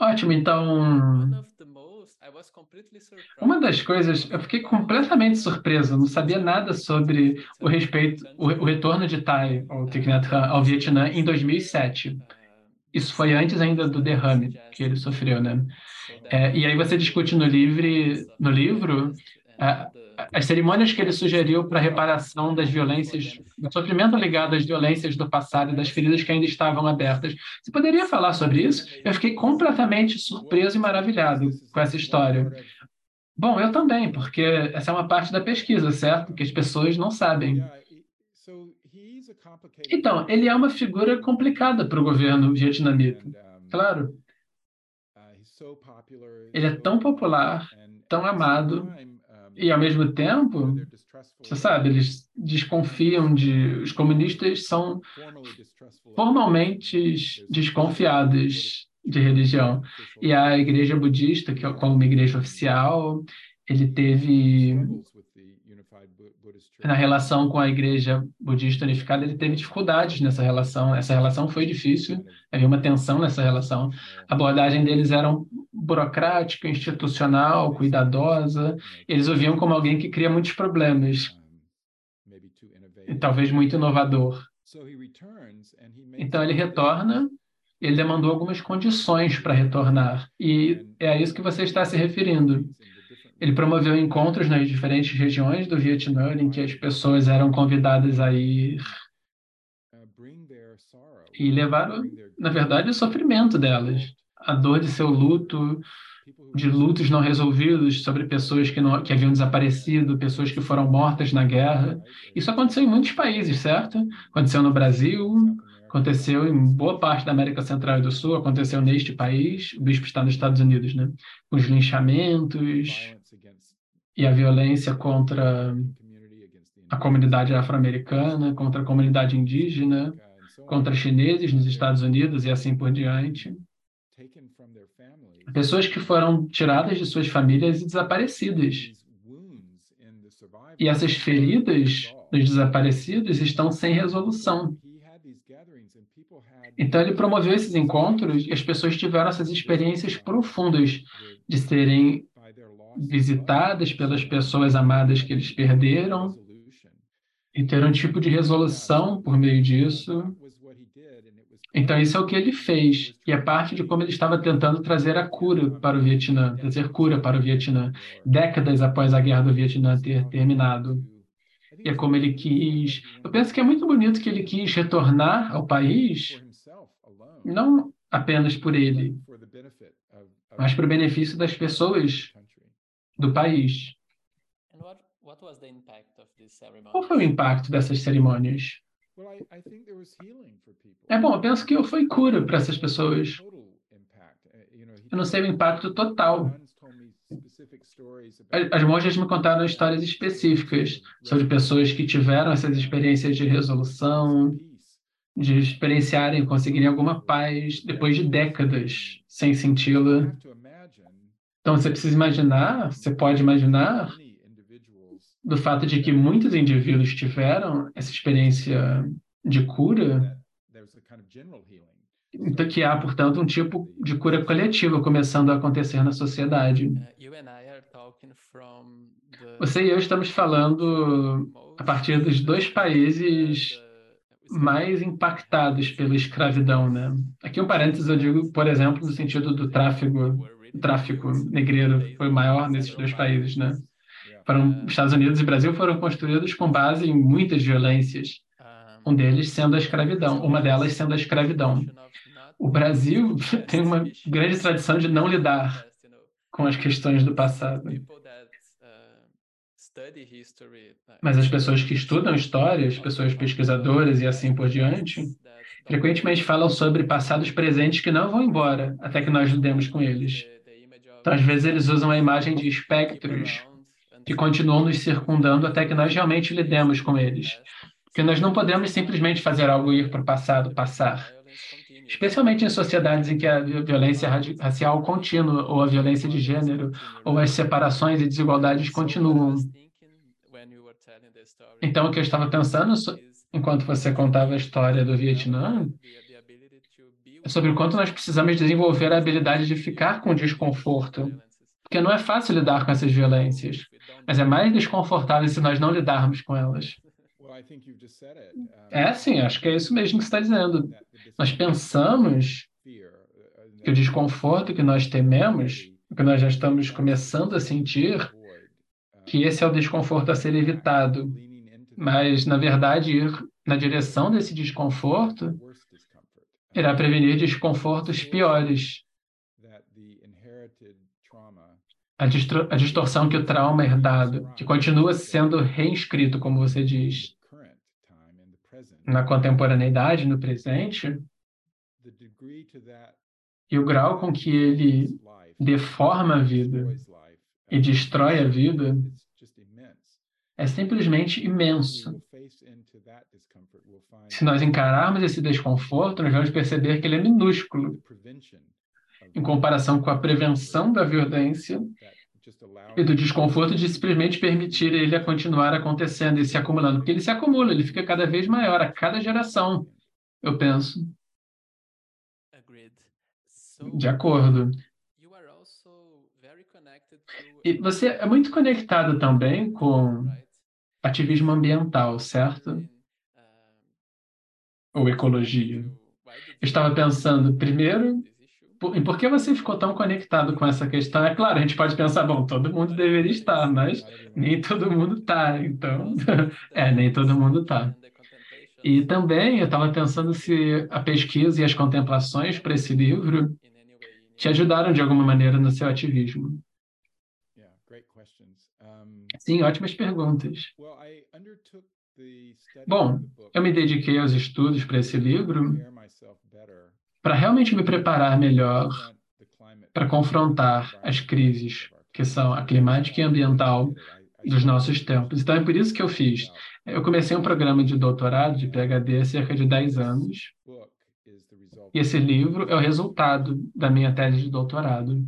Ótimo, então. Uma das coisas, eu fiquei completamente surpreso, não sabia nada sobre o respeito, o, o retorno de Thai ao, ao Vietnã em 2007. Isso foi antes ainda do derrame que ele sofreu, né? É, e aí você discute no, livre, no livro é, as cerimônias que ele sugeriu para reparação das violências, do sofrimento ligado às violências do passado e das feridas que ainda estavam abertas. Você poderia falar sobre isso? Eu fiquei completamente surpreso e maravilhado com essa história. Bom, eu também, porque essa é uma parte da pesquisa, certo? Que as pessoas não sabem. Então, ele é uma figura complicada para o governo vietnamita. Claro. Ele é tão popular, tão amado, e ao mesmo tempo, você sabe, eles desconfiam de. Os comunistas são formalmente desconfiados de religião. E a igreja budista, que é como igreja oficial, ele teve na relação com a igreja budista unificada, ele teve dificuldades nessa relação. Essa relação foi difícil, havia uma tensão nessa relação. A abordagem deles era burocrática, institucional, cuidadosa. Eles o viam como alguém que cria muitos problemas, e talvez muito inovador. Então ele retorna, ele demandou algumas condições para retornar, e é a isso que você está se referindo. Ele promoveu encontros nas diferentes regiões do Vietnã em que as pessoas eram convidadas a ir e levaram, na verdade, o sofrimento delas, a dor de seu luto, de lutos não resolvidos sobre pessoas que, não, que haviam desaparecido, pessoas que foram mortas na guerra. Isso aconteceu em muitos países, certo? Aconteceu no Brasil, aconteceu em boa parte da América Central e do Sul, aconteceu neste país, o bispo está nos Estados Unidos, né? Os linchamentos, e a violência contra a comunidade afro-americana, contra a comunidade indígena, contra chineses nos Estados Unidos e assim por diante. Pessoas que foram tiradas de suas famílias e desaparecidas. E essas feridas dos desaparecidos estão sem resolução. Então, ele promoveu esses encontros e as pessoas tiveram essas experiências profundas de serem visitadas pelas pessoas amadas que eles perderam e ter um tipo de resolução por meio disso. Então, isso é o que ele fez, e é parte de como ele estava tentando trazer a cura para o Vietnã, trazer cura para o Vietnã, décadas após a guerra do Vietnã ter terminado. E é como ele quis. Eu penso que é muito bonito que ele quis retornar ao país, não apenas por ele, mas para o benefício das pessoas do país. Qual foi o impacto dessas cerimônias? É bom, eu penso que foi cura para essas pessoas. Uh, eu não sei o impacto total. As monjas me contaram histórias específicas sobre pessoas que tiveram essas experiências de resolução, de experienciarem, conseguirem alguma paz depois de décadas sem senti-la. Então você precisa imaginar, você pode imaginar do fato de que muitos indivíduos tiveram essa experiência de cura, então que há, portanto, um tipo de cura coletiva começando a acontecer na sociedade. Você e eu estamos falando a partir dos dois países mais impactados pela escravidão, né? Aqui um parênteses eu digo, por exemplo, no sentido do tráfego o tráfico negreiro foi maior nesses dois países, né? Foram, Estados Unidos e Brasil foram construídos com base em muitas violências, um deles sendo a escravidão, uma delas sendo a escravidão. O Brasil tem uma grande tradição de não lidar com as questões do passado. Mas as pessoas que estudam história, as pessoas pesquisadoras e assim por diante, frequentemente falam sobre passados presentes que não vão embora até que nós lidemos com eles. Então, às vezes, eles usam a imagem de espectros que continuam nos circundando até que nós realmente lidemos com eles. Porque nós não podemos simplesmente fazer algo ir para o passado passar. especialmente em sociedades em que a violência racial contínua, ou a violência de gênero, ou as separações e desigualdades continuam. Então, o que eu estava pensando, enquanto você contava a história do Vietnã, é sobre o quanto nós precisamos desenvolver a habilidade de ficar com desconforto, porque não é fácil lidar com essas violências, mas é mais desconfortável se nós não lidarmos com elas. É, sim, acho que é isso mesmo que você está dizendo. Nós pensamos que o desconforto que nós tememos, que nós já estamos começando a sentir, que esse é o desconforto a ser evitado. Mas, na verdade, ir na direção desse desconforto irá prevenir desconfortos piores. A, a distorção que o trauma herdado, que continua sendo reinscrito, como você diz, na contemporaneidade, no presente, e o grau com que ele deforma a vida e destrói a vida é simplesmente imenso. Se nós encararmos esse desconforto, nós vamos perceber que ele é minúsculo em comparação com a prevenção da violência e do desconforto de simplesmente permitir ele a continuar acontecendo e se acumulando, porque ele se acumula, ele fica cada vez maior a cada geração, eu penso. De acordo. E você é muito conectado também com ativismo ambiental, certo? Ou ecologia. Eu estava pensando, primeiro, por, por que você ficou tão conectado com essa questão? É claro, a gente pode pensar, bom, todo mundo deveria estar, mas nem todo mundo está, então, é, nem todo mundo está. E também eu estava pensando se a pesquisa e as contemplações para esse livro te ajudaram de alguma maneira no seu ativismo. Sim, ótimas perguntas. Bom, eu me dediquei aos estudos para esse livro para realmente me preparar melhor para confrontar as crises que são a climática e ambiental dos nossos tempos. Então é por isso que eu fiz. Eu comecei um programa de doutorado, de PhD, há cerca de 10 anos. E esse livro é o resultado da minha tese de doutorado.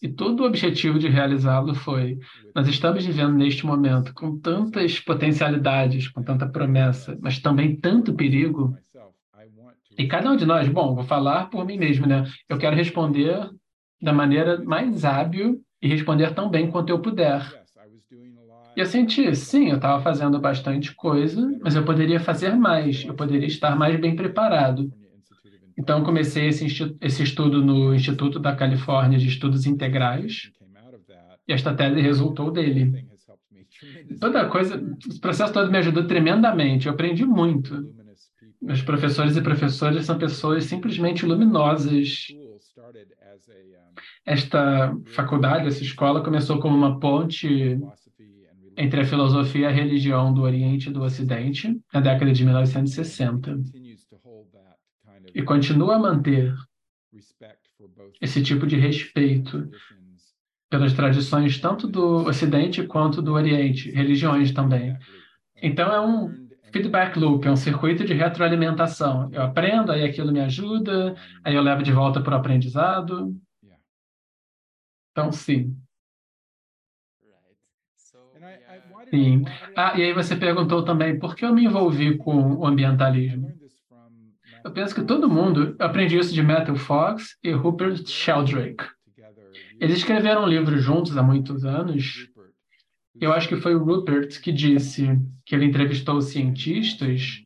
E todo o objetivo de realizá-lo foi: nós estamos vivendo neste momento com tantas potencialidades, com tanta promessa, mas também tanto perigo. E cada um de nós, bom, vou falar por mim mesmo, né? Eu quero responder da maneira mais hábil e responder tão bem quanto eu puder. E eu senti, sim, eu estava fazendo bastante coisa, mas eu poderia fazer mais, eu poderia estar mais bem preparado. Então, comecei esse, esse estudo no Instituto da Califórnia de Estudos Integrais, e esta tese resultou dele. Toda coisa, o processo todo me ajudou tremendamente, eu aprendi muito. Meus professores e professoras são pessoas simplesmente luminosas. Esta faculdade, essa escola, começou como uma ponte entre a filosofia e a religião do Oriente e do Ocidente, na década de 1960 e continua a manter esse tipo de respeito pelas tradições tanto do Ocidente quanto do Oriente, religiões também. Então é um feedback loop, é um circuito de retroalimentação. Eu aprendo, aí aquilo me ajuda, aí eu levo de volta para o aprendizado. Então, sim. Sim. Ah, e aí você perguntou também por que eu me envolvi com o ambientalismo. Eu penso que todo mundo aprende isso de Matthew Fox e Rupert Sheldrake. Eles escreveram um livro juntos há muitos anos. Eu acho que foi o Rupert que disse que ele entrevistou cientistas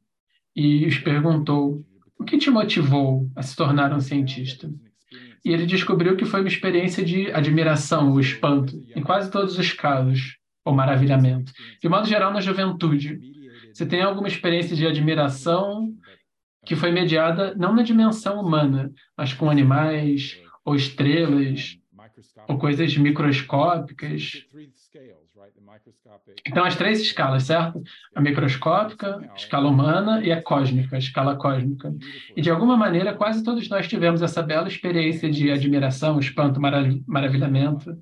e os perguntou o que te motivou a se tornar um cientista. E ele descobriu que foi uma experiência de admiração ou espanto, em quase todos os casos, ou maravilhamento. De modo geral, na juventude. Você tem alguma experiência de admiração que foi mediada não na dimensão humana, mas com animais ou estrelas ou coisas microscópicas. Então, as três escalas, certo? A microscópica, a escala humana e a cósmica, a escala cósmica. E, de alguma maneira, quase todos nós tivemos essa bela experiência de admiração, espanto, maravilhamento.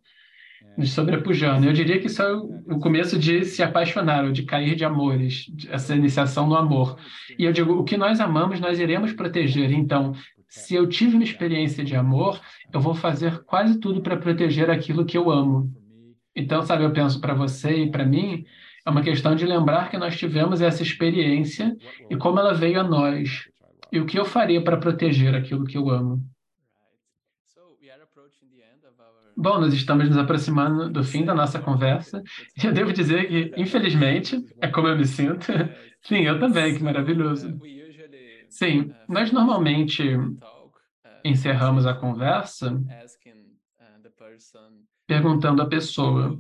Sobrepujando. Eu diria que isso é o começo de se apaixonar, ou de cair de amores, essa iniciação no amor. E eu digo, o que nós amamos, nós iremos proteger. Então, se eu tive uma experiência de amor, eu vou fazer quase tudo para proteger aquilo que eu amo. Então, sabe, eu penso para você e para mim, é uma questão de lembrar que nós tivemos essa experiência e como ela veio a nós. E o que eu faria para proteger aquilo que eu amo. Bom, nós estamos nos aproximando do fim da nossa conversa. E eu devo dizer que, infelizmente, é como eu me sinto. Sim, eu também, que maravilhoso. Sim, nós normalmente encerramos a conversa perguntando à pessoa: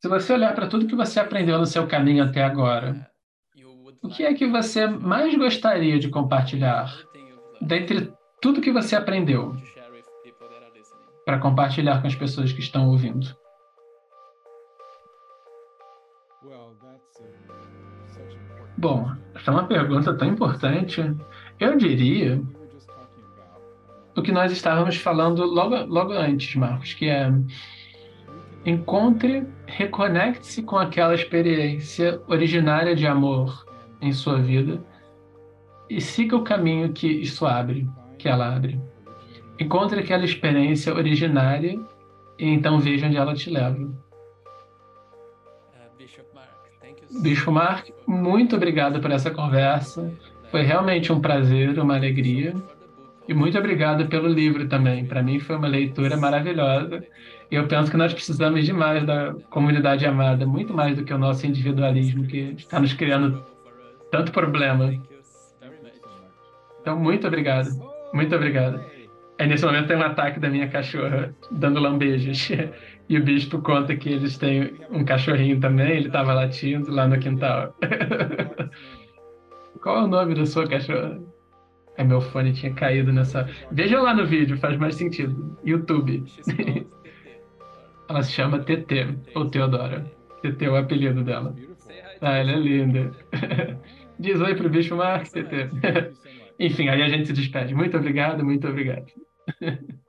se você olhar para tudo que você aprendeu no seu caminho até agora, o que é que você mais gostaria de compartilhar dentre tudo que você aprendeu para compartilhar com as pessoas que estão ouvindo? Bom, essa é uma pergunta tão importante. Eu diria o que nós estávamos falando logo, logo antes, Marcos, que é encontre, reconecte-se com aquela experiência originária de amor em sua vida e siga o caminho que isso abre que ela abre. Encontre aquela experiência originária e então veja onde ela te leva. Bishop Mark, muito obrigado por essa conversa. Foi realmente um prazer, uma alegria. E muito obrigado pelo livro também. Para mim foi uma leitura maravilhosa. E eu penso que nós precisamos demais da comunidade amada, muito mais do que o nosso individualismo, que está nos criando tanto problema. Então, muito obrigado. Muito obrigado. Aí nesse momento tem um ataque da minha cachorra dando lambejos. E o bispo conta que eles têm um cachorrinho também, ele estava latindo lá no quintal. Qual é o nome da sua cachorra? É, meu fone tinha caído nessa. Veja lá no vídeo, faz mais sentido. YouTube. Ela se chama TT, ou Teodora. TT é o apelido dela. Ah, ela é linda. Diz oi pro bicho Mark, TT. Enfim, aí a gente se despede. Muito obrigado, muito obrigado.